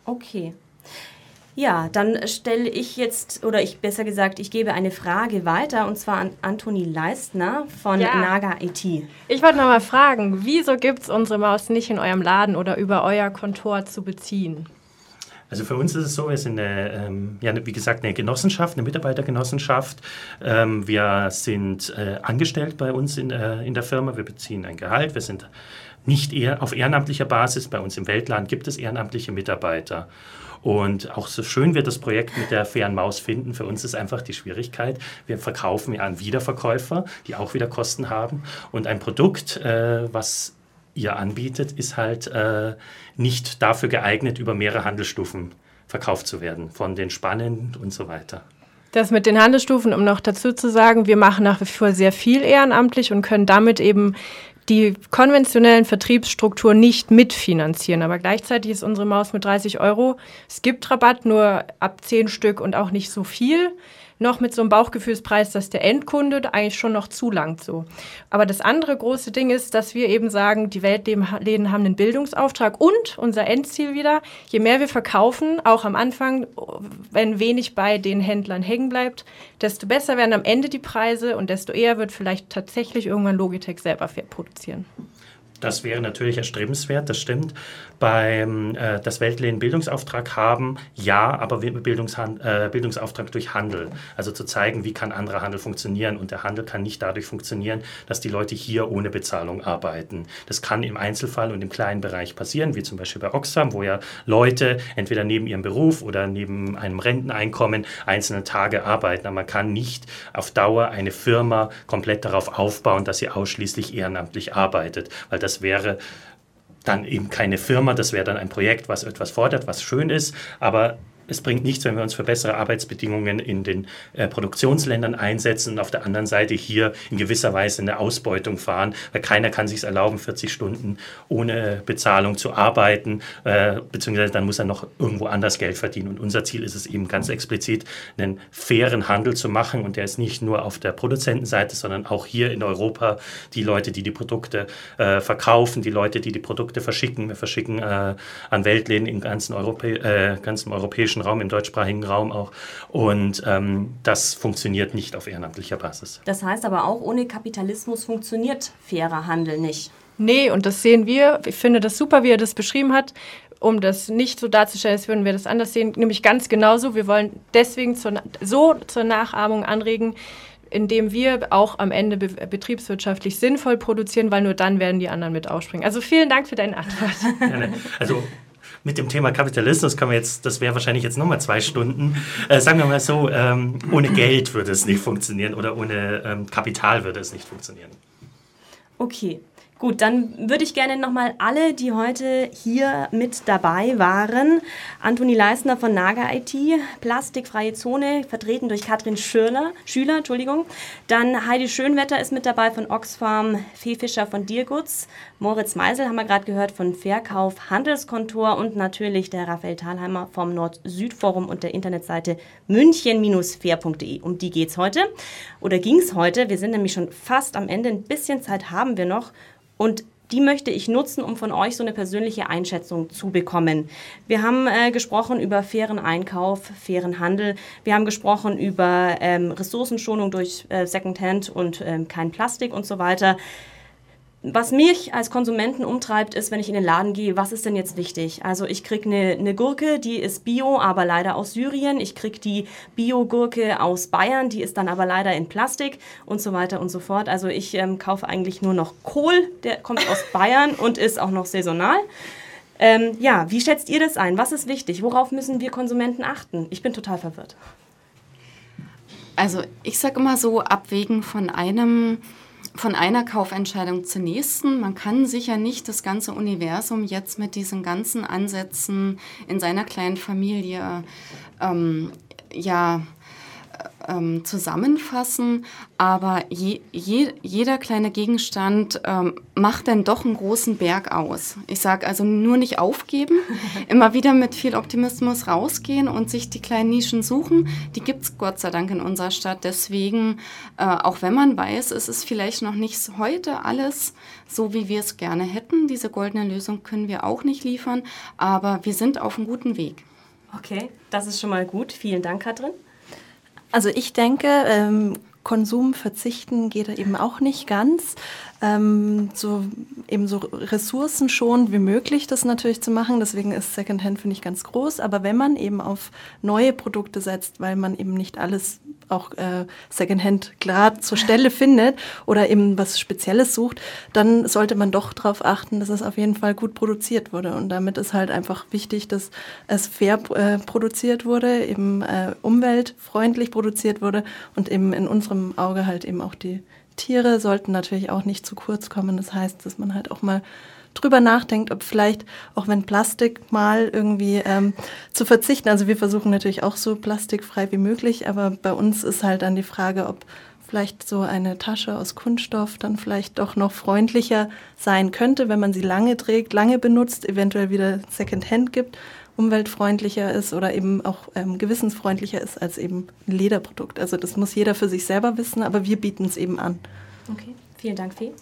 Okay. Ja, dann stelle ich jetzt, oder ich besser gesagt, ich gebe eine Frage weiter und zwar an Antoni Leistner von ja. Naga IT. Ich wollte noch mal fragen, wieso gibt es unsere Maus nicht in eurem Laden oder über euer Kontor zu beziehen? Also für uns ist es so, wir sind eine, ähm, ja, wie gesagt eine Genossenschaft, eine Mitarbeitergenossenschaft. Ähm, wir sind äh, angestellt bei uns in, äh, in der Firma, wir beziehen ein Gehalt, wir sind nicht eher auf ehrenamtlicher Basis. Bei uns im Weltland gibt es ehrenamtliche Mitarbeiter. Und auch so schön wir das Projekt mit der fairen Maus finden, für uns ist einfach die Schwierigkeit, wir verkaufen ja an Wiederverkäufer, die auch wieder Kosten haben. Und ein Produkt, äh, was ihr anbietet, ist halt äh, nicht dafür geeignet, über mehrere Handelsstufen verkauft zu werden, von den Spannen und so weiter. Das mit den Handelsstufen, um noch dazu zu sagen, wir machen nach wie vor sehr viel ehrenamtlich und können damit eben die konventionellen Vertriebsstrukturen nicht mitfinanzieren. Aber gleichzeitig ist unsere Maus mit 30 Euro. Es gibt Rabatt nur ab 10 Stück und auch nicht so viel noch mit so einem Bauchgefühlspreis, dass der Endkunde eigentlich schon noch zulangt so. Aber das andere große Ding ist, dass wir eben sagen, die Weltläden haben einen Bildungsauftrag und unser Endziel wieder, je mehr wir verkaufen, auch am Anfang, wenn wenig bei den Händlern hängen bleibt, desto besser werden am Ende die Preise und desto eher wird vielleicht tatsächlich irgendwann Logitech selber produzieren. Das wäre natürlich erstrebenswert, das stimmt. Beim äh, das Weltlehnen Bildungsauftrag haben, ja, aber äh, Bildungsauftrag durch Handel. Also zu zeigen, wie kann anderer Handel funktionieren. Und der Handel kann nicht dadurch funktionieren, dass die Leute hier ohne Bezahlung arbeiten. Das kann im Einzelfall und im kleinen Bereich passieren, wie zum Beispiel bei Oxfam, wo ja Leute entweder neben ihrem Beruf oder neben einem Renteneinkommen einzelne Tage arbeiten. Aber man kann nicht auf Dauer eine Firma komplett darauf aufbauen, dass sie ausschließlich ehrenamtlich arbeitet, weil das das wäre dann eben keine Firma, das wäre dann ein Projekt, was etwas fordert, was schön ist, aber es bringt nichts, wenn wir uns für bessere Arbeitsbedingungen in den äh, Produktionsländern einsetzen und auf der anderen Seite hier in gewisser Weise eine Ausbeutung fahren, weil keiner kann sich erlauben, 40 Stunden ohne Bezahlung zu arbeiten, äh, beziehungsweise dann muss er noch irgendwo anders Geld verdienen. Und unser Ziel ist es eben ganz explizit, einen fairen Handel zu machen und der ist nicht nur auf der Produzentenseite, sondern auch hier in Europa die Leute, die die Produkte äh, verkaufen, die Leute, die die Produkte verschicken. Wir verschicken äh, an Weltläden im ganzen, Europä äh, ganzen europäischen europäischen Raum, im deutschsprachigen Raum auch. Und ähm, das funktioniert nicht auf ehrenamtlicher Basis. Das heißt aber auch, ohne Kapitalismus funktioniert fairer Handel nicht. Nee, und das sehen wir. Ich finde das super, wie er das beschrieben hat. Um das nicht so darzustellen, als würden wir das anders sehen, nämlich ganz genauso. Wir wollen deswegen zur, so zur Nachahmung anregen, indem wir auch am Ende be betriebswirtschaftlich sinnvoll produzieren, weil nur dann werden die anderen mit ausspringen. Also vielen Dank für deine Antwort. Also mit dem Thema Kapitalismus können wir jetzt, das wäre wahrscheinlich jetzt nochmal zwei Stunden. Äh, sagen wir mal so, ähm, ohne Geld würde es nicht funktionieren oder ohne ähm, Kapital würde es nicht funktionieren. Okay. Gut, dann würde ich gerne nochmal alle, die heute hier mit dabei waren, Antoni Leisner von Naga IT, Plastikfreie Zone, vertreten durch Katrin Schürler, Schüler, Entschuldigung, dann Heidi Schönwetter ist mit dabei von Oxfam, Fee Fischer von Diergutz, Moritz Meisel haben wir gerade gehört von Verkauf Handelskontor und natürlich der Raphael Thalheimer vom Nord-Süd-Forum und der Internetseite münchen-fair.de. Um die geht's heute oder ging's heute. Wir sind nämlich schon fast am Ende. Ein bisschen Zeit haben wir noch. Und die möchte ich nutzen, um von euch so eine persönliche Einschätzung zu bekommen. Wir haben äh, gesprochen über fairen Einkauf, fairen Handel. Wir haben gesprochen über ähm, Ressourcenschonung durch äh, Secondhand und ähm, kein Plastik und so weiter. Was mich als Konsumenten umtreibt, ist, wenn ich in den Laden gehe, was ist denn jetzt wichtig? Also ich kriege eine, eine Gurke, die ist bio, aber leider aus Syrien. Ich kriege die Bio-Gurke aus Bayern, die ist dann aber leider in Plastik und so weiter und so fort. Also ich ähm, kaufe eigentlich nur noch Kohl, der kommt aus (laughs) Bayern und ist auch noch saisonal. Ähm, ja, wie schätzt ihr das ein? Was ist wichtig? Worauf müssen wir Konsumenten achten? Ich bin total verwirrt. Also ich sage immer so, abwägen von einem von einer Kaufentscheidung zur nächsten. Man kann sicher nicht das ganze Universum jetzt mit diesen ganzen Ansätzen in seiner kleinen Familie ähm, ja ähm, zusammenfassen, aber je, je, jeder kleine Gegenstand ähm, macht dann doch einen großen Berg aus. Ich sage also nur nicht aufgeben, (laughs) immer wieder mit viel Optimismus rausgehen und sich die kleinen Nischen suchen. Die gibt es Gott sei Dank in unserer Stadt. Deswegen, äh, auch wenn man weiß, es ist vielleicht noch nicht heute alles so, wie wir es gerne hätten. Diese goldene Lösung können wir auch nicht liefern, aber wir sind auf einem guten Weg. Okay, das ist schon mal gut. Vielen Dank, Katrin. Also ich denke, ähm, Konsum verzichten geht eben auch nicht ganz ähm, so eben so ressourcenschonend wie möglich das natürlich zu machen. Deswegen ist Secondhand, finde ich, ganz groß. Aber wenn man eben auf neue Produkte setzt, weil man eben nicht alles auch äh, Secondhand gerade zur Stelle findet oder eben was Spezielles sucht, dann sollte man doch darauf achten, dass es auf jeden Fall gut produziert wurde. Und damit ist halt einfach wichtig, dass es fair äh, produziert wurde, eben äh, umweltfreundlich produziert wurde und eben in unserem Auge halt eben auch die Tiere sollten natürlich auch nicht zu kurz kommen. Das heißt, dass man halt auch mal drüber nachdenkt, ob vielleicht, auch wenn Plastik mal irgendwie ähm, zu verzichten. Also wir versuchen natürlich auch so plastikfrei wie möglich, aber bei uns ist halt dann die Frage, ob vielleicht so eine Tasche aus Kunststoff dann vielleicht doch noch freundlicher sein könnte, wenn man sie lange trägt, lange benutzt, eventuell wieder Secondhand gibt umweltfreundlicher ist oder eben auch ähm, gewissensfreundlicher ist als eben ein Lederprodukt. Also das muss jeder für sich selber wissen, aber wir bieten es eben an. Okay, vielen Dank, Fee.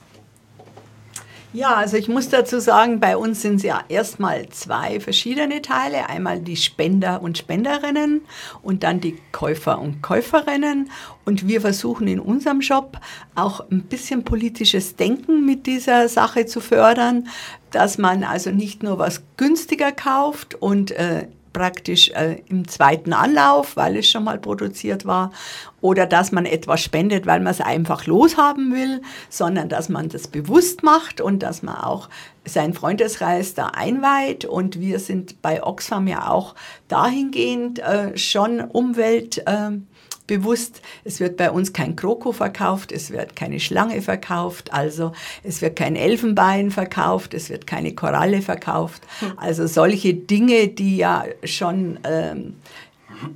Ja, also ich muss dazu sagen, bei uns sind es ja erstmal zwei verschiedene Teile. Einmal die Spender und Spenderinnen und dann die Käufer und Käuferinnen. Und wir versuchen in unserem Shop auch ein bisschen politisches Denken mit dieser Sache zu fördern, dass man also nicht nur was günstiger kauft und äh, praktisch äh, im zweiten Anlauf, weil es schon mal produziert war, oder dass man etwas spendet, weil man es einfach loshaben will, sondern dass man das bewusst macht und dass man auch seinen Freundeskreis da einweiht. Und wir sind bei Oxfam ja auch dahingehend äh, schon Umwelt. Äh, bewusst, es wird bei uns kein Kroko verkauft, es wird keine Schlange verkauft, also es wird kein Elfenbein verkauft, es wird keine Koralle verkauft. Hm. Also solche Dinge, die ja schon ähm,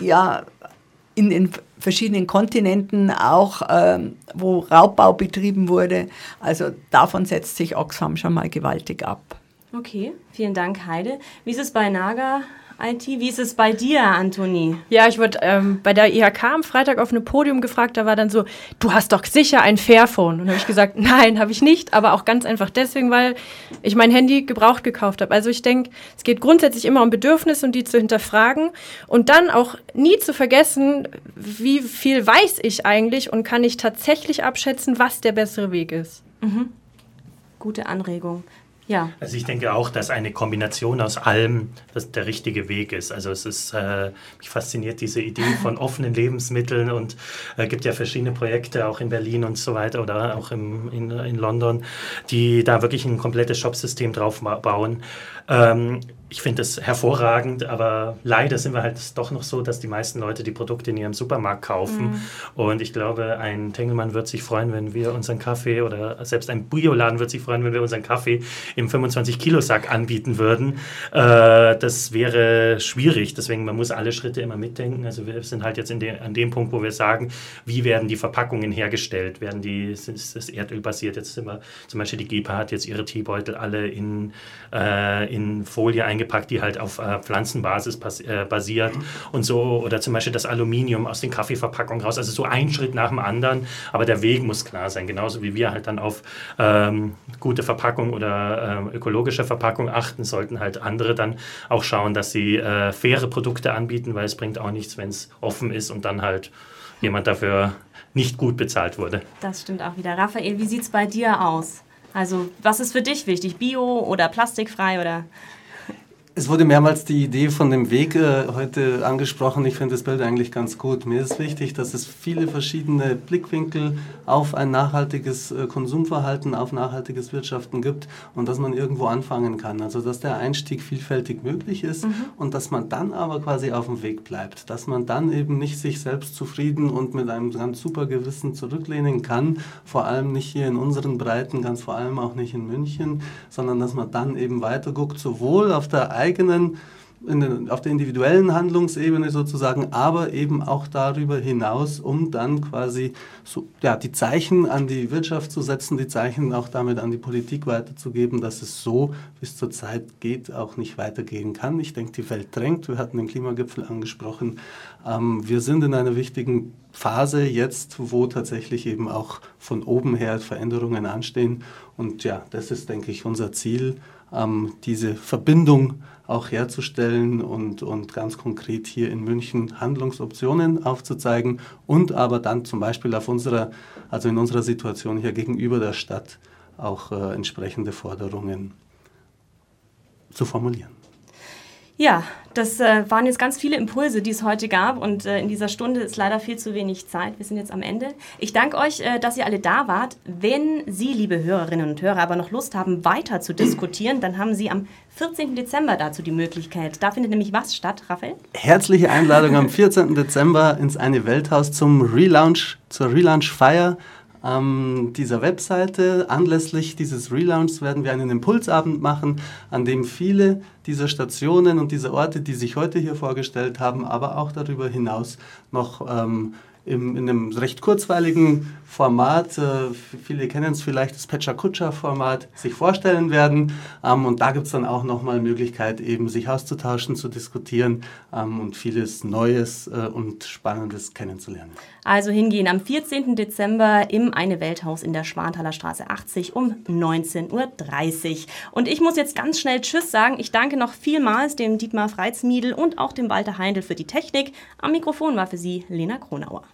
ja, in den verschiedenen Kontinenten auch, ähm, wo Raubbau betrieben wurde. Also davon setzt sich Oxfam schon mal gewaltig ab. Okay, vielen Dank, Heide. Wie ist es bei Naga? IT. Wie ist es bei dir, Antoni? Ja, ich wurde ähm, bei der IHK am Freitag auf einem Podium gefragt, da war dann so, du hast doch sicher ein Fairphone. Und habe ich gesagt, (laughs) nein, habe ich nicht, aber auch ganz einfach deswegen, weil ich mein Handy gebraucht gekauft habe. Also ich denke, es geht grundsätzlich immer um Bedürfnisse und die zu hinterfragen und dann auch nie zu vergessen, wie viel weiß ich eigentlich und kann ich tatsächlich abschätzen, was der bessere Weg ist. Mhm. Gute Anregung. Ja. Also ich denke auch, dass eine Kombination aus allem das der richtige Weg ist. Also es ist, äh, mich fasziniert diese Idee von (laughs) offenen Lebensmitteln und es äh, gibt ja verschiedene Projekte auch in Berlin und so weiter oder auch im, in, in London, die da wirklich ein komplettes Shopsystem drauf bauen. Ähm, ich finde das hervorragend, aber leider sind wir halt doch noch so, dass die meisten Leute die Produkte in ihrem Supermarkt kaufen. Mhm. Und ich glaube, ein Tengelmann wird sich freuen, wenn wir unseren Kaffee oder selbst ein Bioladen wird sich freuen, wenn wir unseren Kaffee im 25-Kilo-Sack anbieten würden. Äh, das wäre schwierig, deswegen man muss alle Schritte immer mitdenken. Also wir sind halt jetzt de an dem Punkt, wo wir sagen, wie werden die Verpackungen hergestellt? Werden die, ist das Erdöl basiert? Jetzt sind wir, zum Beispiel die GEPA hat jetzt ihre Teebeutel alle in, äh, in Folie eingepackt eingepackt, die halt auf äh, Pflanzenbasis bas äh, basiert und so. Oder zum Beispiel das Aluminium aus den Kaffeeverpackungen raus. Also so ein Schritt nach dem anderen. Aber der Weg muss klar sein. Genauso wie wir halt dann auf ähm, gute Verpackung oder äh, ökologische Verpackung achten, sollten halt andere dann auch schauen, dass sie äh, faire Produkte anbieten, weil es bringt auch nichts, wenn es offen ist und dann halt jemand dafür nicht gut bezahlt wurde. Das stimmt auch wieder. Raphael, wie sieht es bei dir aus? Also, was ist für dich wichtig? Bio oder plastikfrei oder? Es wurde mehrmals die Idee von dem Weg äh, heute angesprochen. Ich finde das Bild eigentlich ganz gut. Mir ist wichtig, dass es viele verschiedene Blickwinkel auf ein nachhaltiges äh, Konsumverhalten, auf nachhaltiges Wirtschaften gibt und dass man irgendwo anfangen kann. Also dass der Einstieg vielfältig möglich ist mhm. und dass man dann aber quasi auf dem Weg bleibt. Dass man dann eben nicht sich selbst zufrieden und mit einem ganz super Gewissen zurücklehnen kann. Vor allem nicht hier in unseren Breiten, ganz vor allem auch nicht in München, sondern dass man dann eben weiter guckt, sowohl auf der eigenen den, auf der individuellen Handlungsebene sozusagen, aber eben auch darüber hinaus, um dann quasi so, ja, die Zeichen an die Wirtschaft zu setzen, die Zeichen auch damit an die Politik weiterzugeben, dass es so, wie es zurzeit geht, auch nicht weitergehen kann. Ich denke, die Welt drängt. Wir hatten den Klimagipfel angesprochen. Ähm, wir sind in einer wichtigen Phase jetzt, wo tatsächlich eben auch von oben her Veränderungen anstehen. Und ja, das ist, denke ich, unser Ziel, ähm, diese Verbindung auch herzustellen und, und ganz konkret hier in München Handlungsoptionen aufzuzeigen und aber dann zum Beispiel auf unserer, also in unserer Situation hier gegenüber der Stadt auch äh, entsprechende Forderungen zu formulieren. Ja, das äh, waren jetzt ganz viele Impulse, die es heute gab und äh, in dieser Stunde ist leider viel zu wenig Zeit. Wir sind jetzt am Ende. Ich danke euch, äh, dass ihr alle da wart. Wenn Sie, liebe Hörerinnen und Hörer, aber noch Lust haben, weiter zu diskutieren, dann haben Sie am 14. Dezember dazu die Möglichkeit. Da findet nämlich was statt, Raphael? Herzliche Einladung am 14. Dezember ins eine Welthaus zum Relaunch, zur Relaunch Feier ähm, dieser Webseite. Anlässlich dieses Relaunchs werden wir einen Impulsabend machen, an dem viele dieser Stationen und dieser Orte, die sich heute hier vorgestellt haben, aber auch darüber hinaus noch ähm, im, in einem recht kurzweiligen Format, äh, viele kennen es vielleicht, das Pecha Kutscher Format, sich vorstellen werden. Ähm, und da gibt es dann auch nochmal Möglichkeit, eben sich auszutauschen, zu diskutieren ähm, und vieles Neues äh, und Spannendes kennenzulernen. Also hingehen am 14. Dezember im Eine Welthaus in der Schwanthaler Straße 80 um 19.30 Uhr. Und ich muss jetzt ganz schnell Tschüss sagen. Ich danke noch vielmals dem Dietmar Freizmiedel und auch dem Walter Heindl für die Technik. Am Mikrofon war für Sie Lena Kronauer.